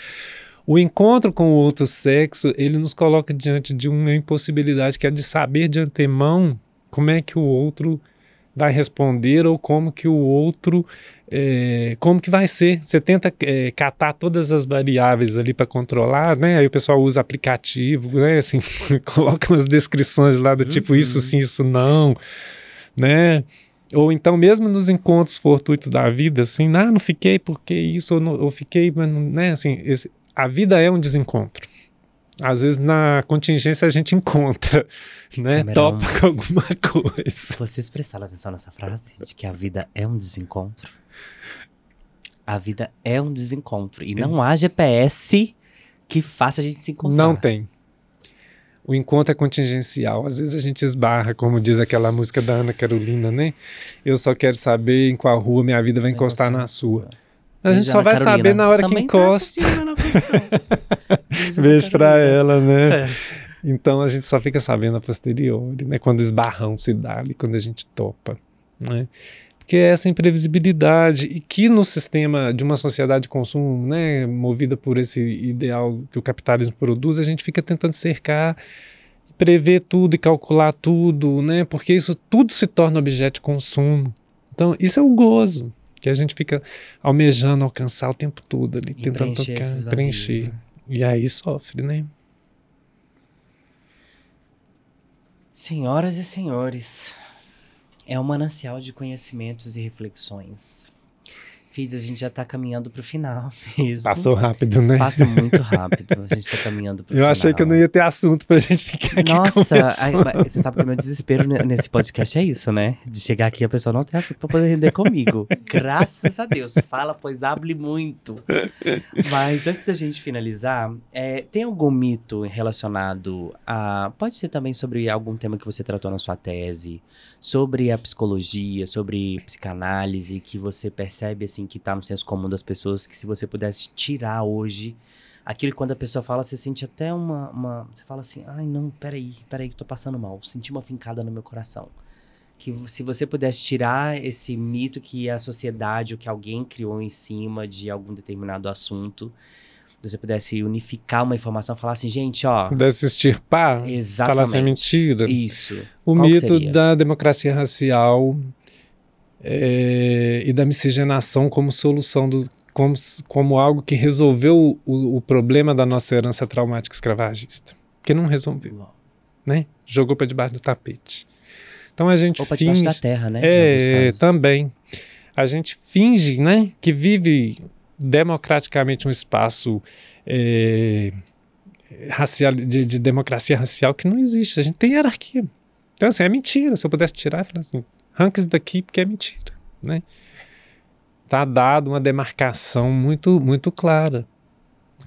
O encontro com o outro sexo, ele nos coloca diante de uma impossibilidade que é de saber de antemão como é que o outro vai responder ou como que o outro é, como que vai ser. Você tenta é, catar todas as variáveis ali para controlar, né? Aí o pessoal usa aplicativo, né? Assim, coloca umas descrições lá do tipo uhum. isso sim, isso não, né? Ou então, mesmo nos encontros fortuitos da vida, assim, ah, não fiquei porque isso, ou, não, ou fiquei, né, assim, esse, a vida é um desencontro. Às vezes na contingência a gente encontra, né? Camerão. Topa com alguma coisa. Vocês prestaram atenção nessa frase? De que a vida é um desencontro? A vida é um desencontro. E não há GPS que faça a gente se encontrar. Não tem. O encontro é contingencial. Às vezes a gente esbarra, como diz aquela música da Ana Carolina, né? Eu só quero saber em qual rua minha vida vai encostar na sua. A gente Beijo, só Ana vai Carolina. saber na hora que Também tá encosta. produção. Beijo, pra ela, né? É. Então a gente só fica sabendo a posteriori, né? Quando esbarrão se dá ali, quando a gente topa, né? Porque é essa imprevisibilidade e que no sistema de uma sociedade de consumo, né, movida por esse ideal que o capitalismo produz, a gente fica tentando cercar, prever tudo e calcular tudo, né? Porque isso tudo se torna objeto de consumo. Então isso é o gozo que a gente fica almejando alcançar o tempo todo ali, E tentando preencher tocar, vazios, preencher. né? E aí sofre, né? Senhoras e senhores, é um manancial de conhecimentos e reflexões. Filhos, a gente já tá caminhando pro final mesmo. Passou rápido, né? Passa muito rápido. A gente tá caminhando pro Eu final. achei que eu não ia ter assunto pra gente ficar aqui Nossa, mas você sabe que o meu desespero ne- nesse podcast é isso, né? De chegar aqui e a pessoa não ter assunto pra poder render comigo. Graças a Deus. Fala, pois hable muito. Mas antes da gente finalizar, é, tem algum mito relacionado a. Pode ser também sobre algum tema que você tratou na sua tese, sobre a psicologia, sobre psicanálise, que você percebe assim que tá no senso comum das pessoas, que se você pudesse tirar hoje aquilo que quando a pessoa fala, você sente até uma, uma- Você fala assim, ai não, peraí, peraí que eu tô passando mal. Senti uma fincada no meu coração. Que se você pudesse tirar esse mito que a sociedade ou que alguém criou em cima de algum determinado assunto, se você pudesse unificar uma informação, falar assim, gente, ó. Pudesse extirpar, falar Exatamente. sem mentira. Isso. O Qual mito da democracia racial é, e da miscigenação como solução do. Como, como algo que resolveu o, o problema da nossa herança traumática escravagista. Que não resolveu, né? Jogou para debaixo do tapete. Então a gente Ou finge, debaixo da terra, né? É, também. A gente finge, né, que vive democraticamente um espaço é, racial, de, de democracia racial que não existe. A gente tem hierarquia. Então, assim, é mentira. Se eu pudesse tirar, eu assim, arranca isso daqui porque é mentira, né? Tá dado uma demarcação muito, muito clara.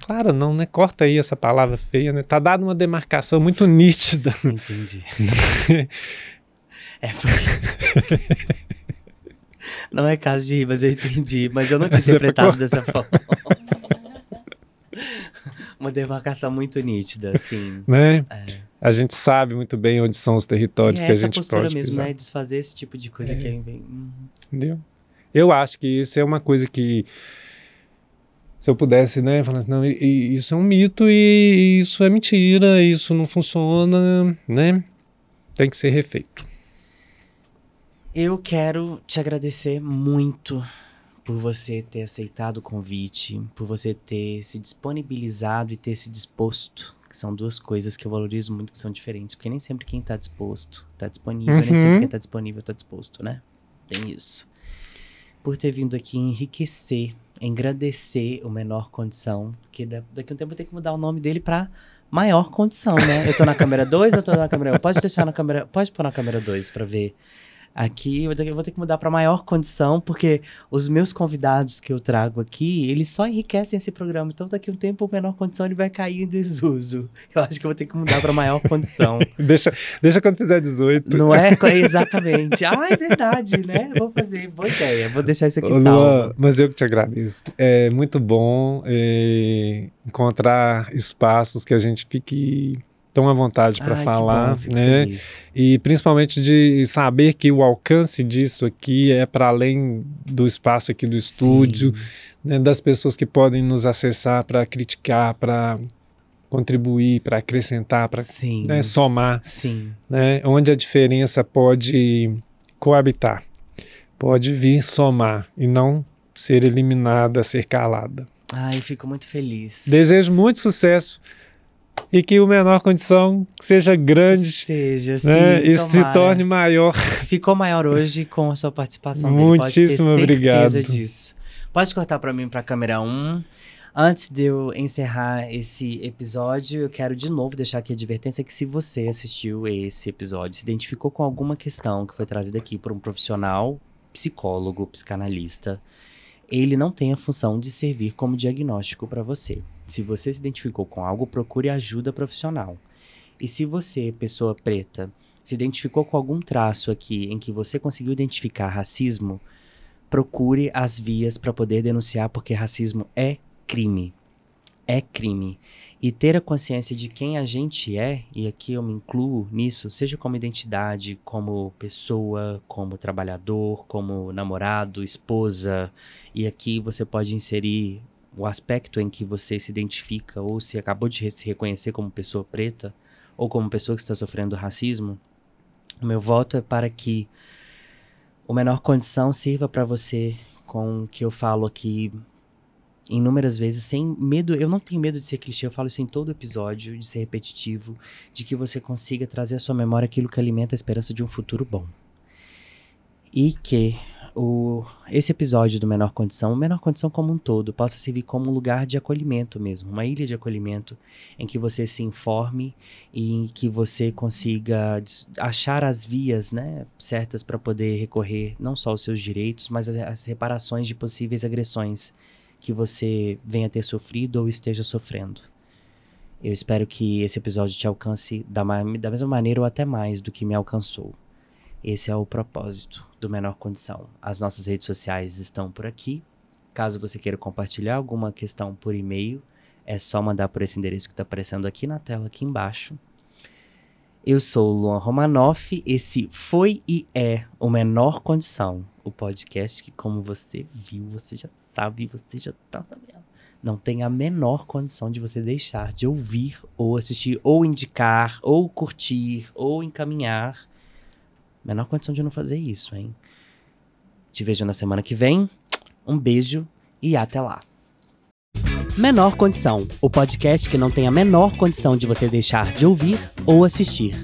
Clara não, né? Corta aí essa palavra feia, né? Tá dada uma demarcação muito nítida. Entendi. é porque... Não é caso de rir, mas eu entendi. Mas eu não tinha interpretado dessa forma. Uma demarcação muito nítida, assim. né? É. A gente sabe muito bem onde são os territórios E que a gente postura pode mesmo, pisar. né? Desfazer esse tipo de coisa que aí vem. Uhum. Entendeu? Eu acho que isso é uma coisa que se eu pudesse, né, falar assim, não, isso é um mito e isso é mentira, isso não funciona, né? Tem que ser refeito. Eu quero te agradecer muito por você ter aceitado o convite, por você ter se disponibilizado e ter se disposto. Que são duas coisas que eu valorizo muito que são diferentes. Porque nem sempre quem tá disposto tá disponível, nem Uhum. sempre quem tá disponível tá disposto, né? Tem isso. Por ter vindo aqui enriquecer, engrandecer o menor condição. Porque da- daqui a um tempo eu tenho que mudar o nome dele pra maior condição, né? Eu tô na câmera 2 ou eu tô na câmera 1? Pode deixar na câmera. Pode pôr na câmera 2 pra ver. Aqui eu vou ter- que mudar pra maior condição, porque os meus convidados que eu trago aqui, eles só enriquecem esse programa. Então daqui a um tempo menor condição ele vai cair em desuso. Eu acho que eu vou ter que mudar pra maior condição. Deixa, deixa quando fizer 18. Não é? Exatamente. Ah, é verdade, né? Vou fazer, boa ideia. Vou deixar isso aqui Ô, Luan, salvo. mas eu que te agradeço. É muito bom é, encontrar espaços que a gente fique tão à vontade para falar, bom, né? feliz. E principalmente de saber que o alcance disso aqui é para além do espaço aqui do estúdio, né, das pessoas que podem nos acessar para criticar, para contribuir, para acrescentar, para né, somar, Sim. né, onde a diferença pode coabitar, pode vir somar e não ser eliminada, ser calada. Ai, fico muito feliz. Desejo muito sucesso e que o menor condição seja grande. Seja, né? sim, E se torne maior. Ficou maior hoje com a sua participação. dele, Muitíssimo pode ter obrigado. certeza disso. Pode cortar pra mim pra câmera 1. Antes de eu encerrar esse episódio, eu quero de novo deixar aqui a advertência que se você assistiu esse episódio, se identificou com alguma questão que foi trazida aqui por um profissional, psicólogo, psicanalista, ele não tem a função de servir como diagnóstico para você. Se você se identificou com algo, procure ajuda profissional. E se você, pessoa preta, se identificou com algum traço aqui em que você conseguiu identificar racismo, procure as vias para poder denunciar, porque racismo é crime. É crime. E ter a consciência de quem a gente é, e aqui eu me incluo nisso, seja como identidade, como pessoa, como trabalhador, como namorado, esposa, e aqui você pode inserir o aspecto em que você se identifica ou se acabou de se reconhecer como pessoa preta ou como pessoa que está sofrendo racismo. O meu voto é para que o menor condição sirva para você com o que eu falo aqui inúmeras vezes, sem medo. Eu não tenho medo de ser clichê, eu falo isso em todo episódio, de ser repetitivo, de que você consiga trazer à sua memória aquilo que alimenta a esperança de um futuro bom. E que o, esse episódio do Menor Condição, o Menor Condição como um todo, possa servir como um lugar de acolhimento mesmo, uma ilha de acolhimento em que você se informe e em que você consiga achar as vias né, certas para poder recorrer não só aos seus direitos, mas as, as reparações de possíveis agressões que você venha ter sofrido ou esteja sofrendo. Eu espero que esse episódio te alcance da, da mesma maneira ou até mais do que me alcançou. Esse é o propósito do Menor Condição. As nossas redes sociais estão por aqui. Caso você queira compartilhar alguma questão por e-mail, é só mandar por esse endereço que está aparecendo aqui na tela, aqui embaixo. Eu sou o Luan Romanoff. Esse foi e é o Menor Condição, o podcast que, como você viu, você já sabe, você já tá sabendo. Não tem a menor condição de você deixar de ouvir ou assistir, ou indicar, ou curtir, ou encaminhar. Menor condição de não fazer isso, hein? Te vejo na semana que vem. Um beijo e até lá. Menor Condição, o podcast que não tem a menor condição de você deixar de ouvir ou assistir.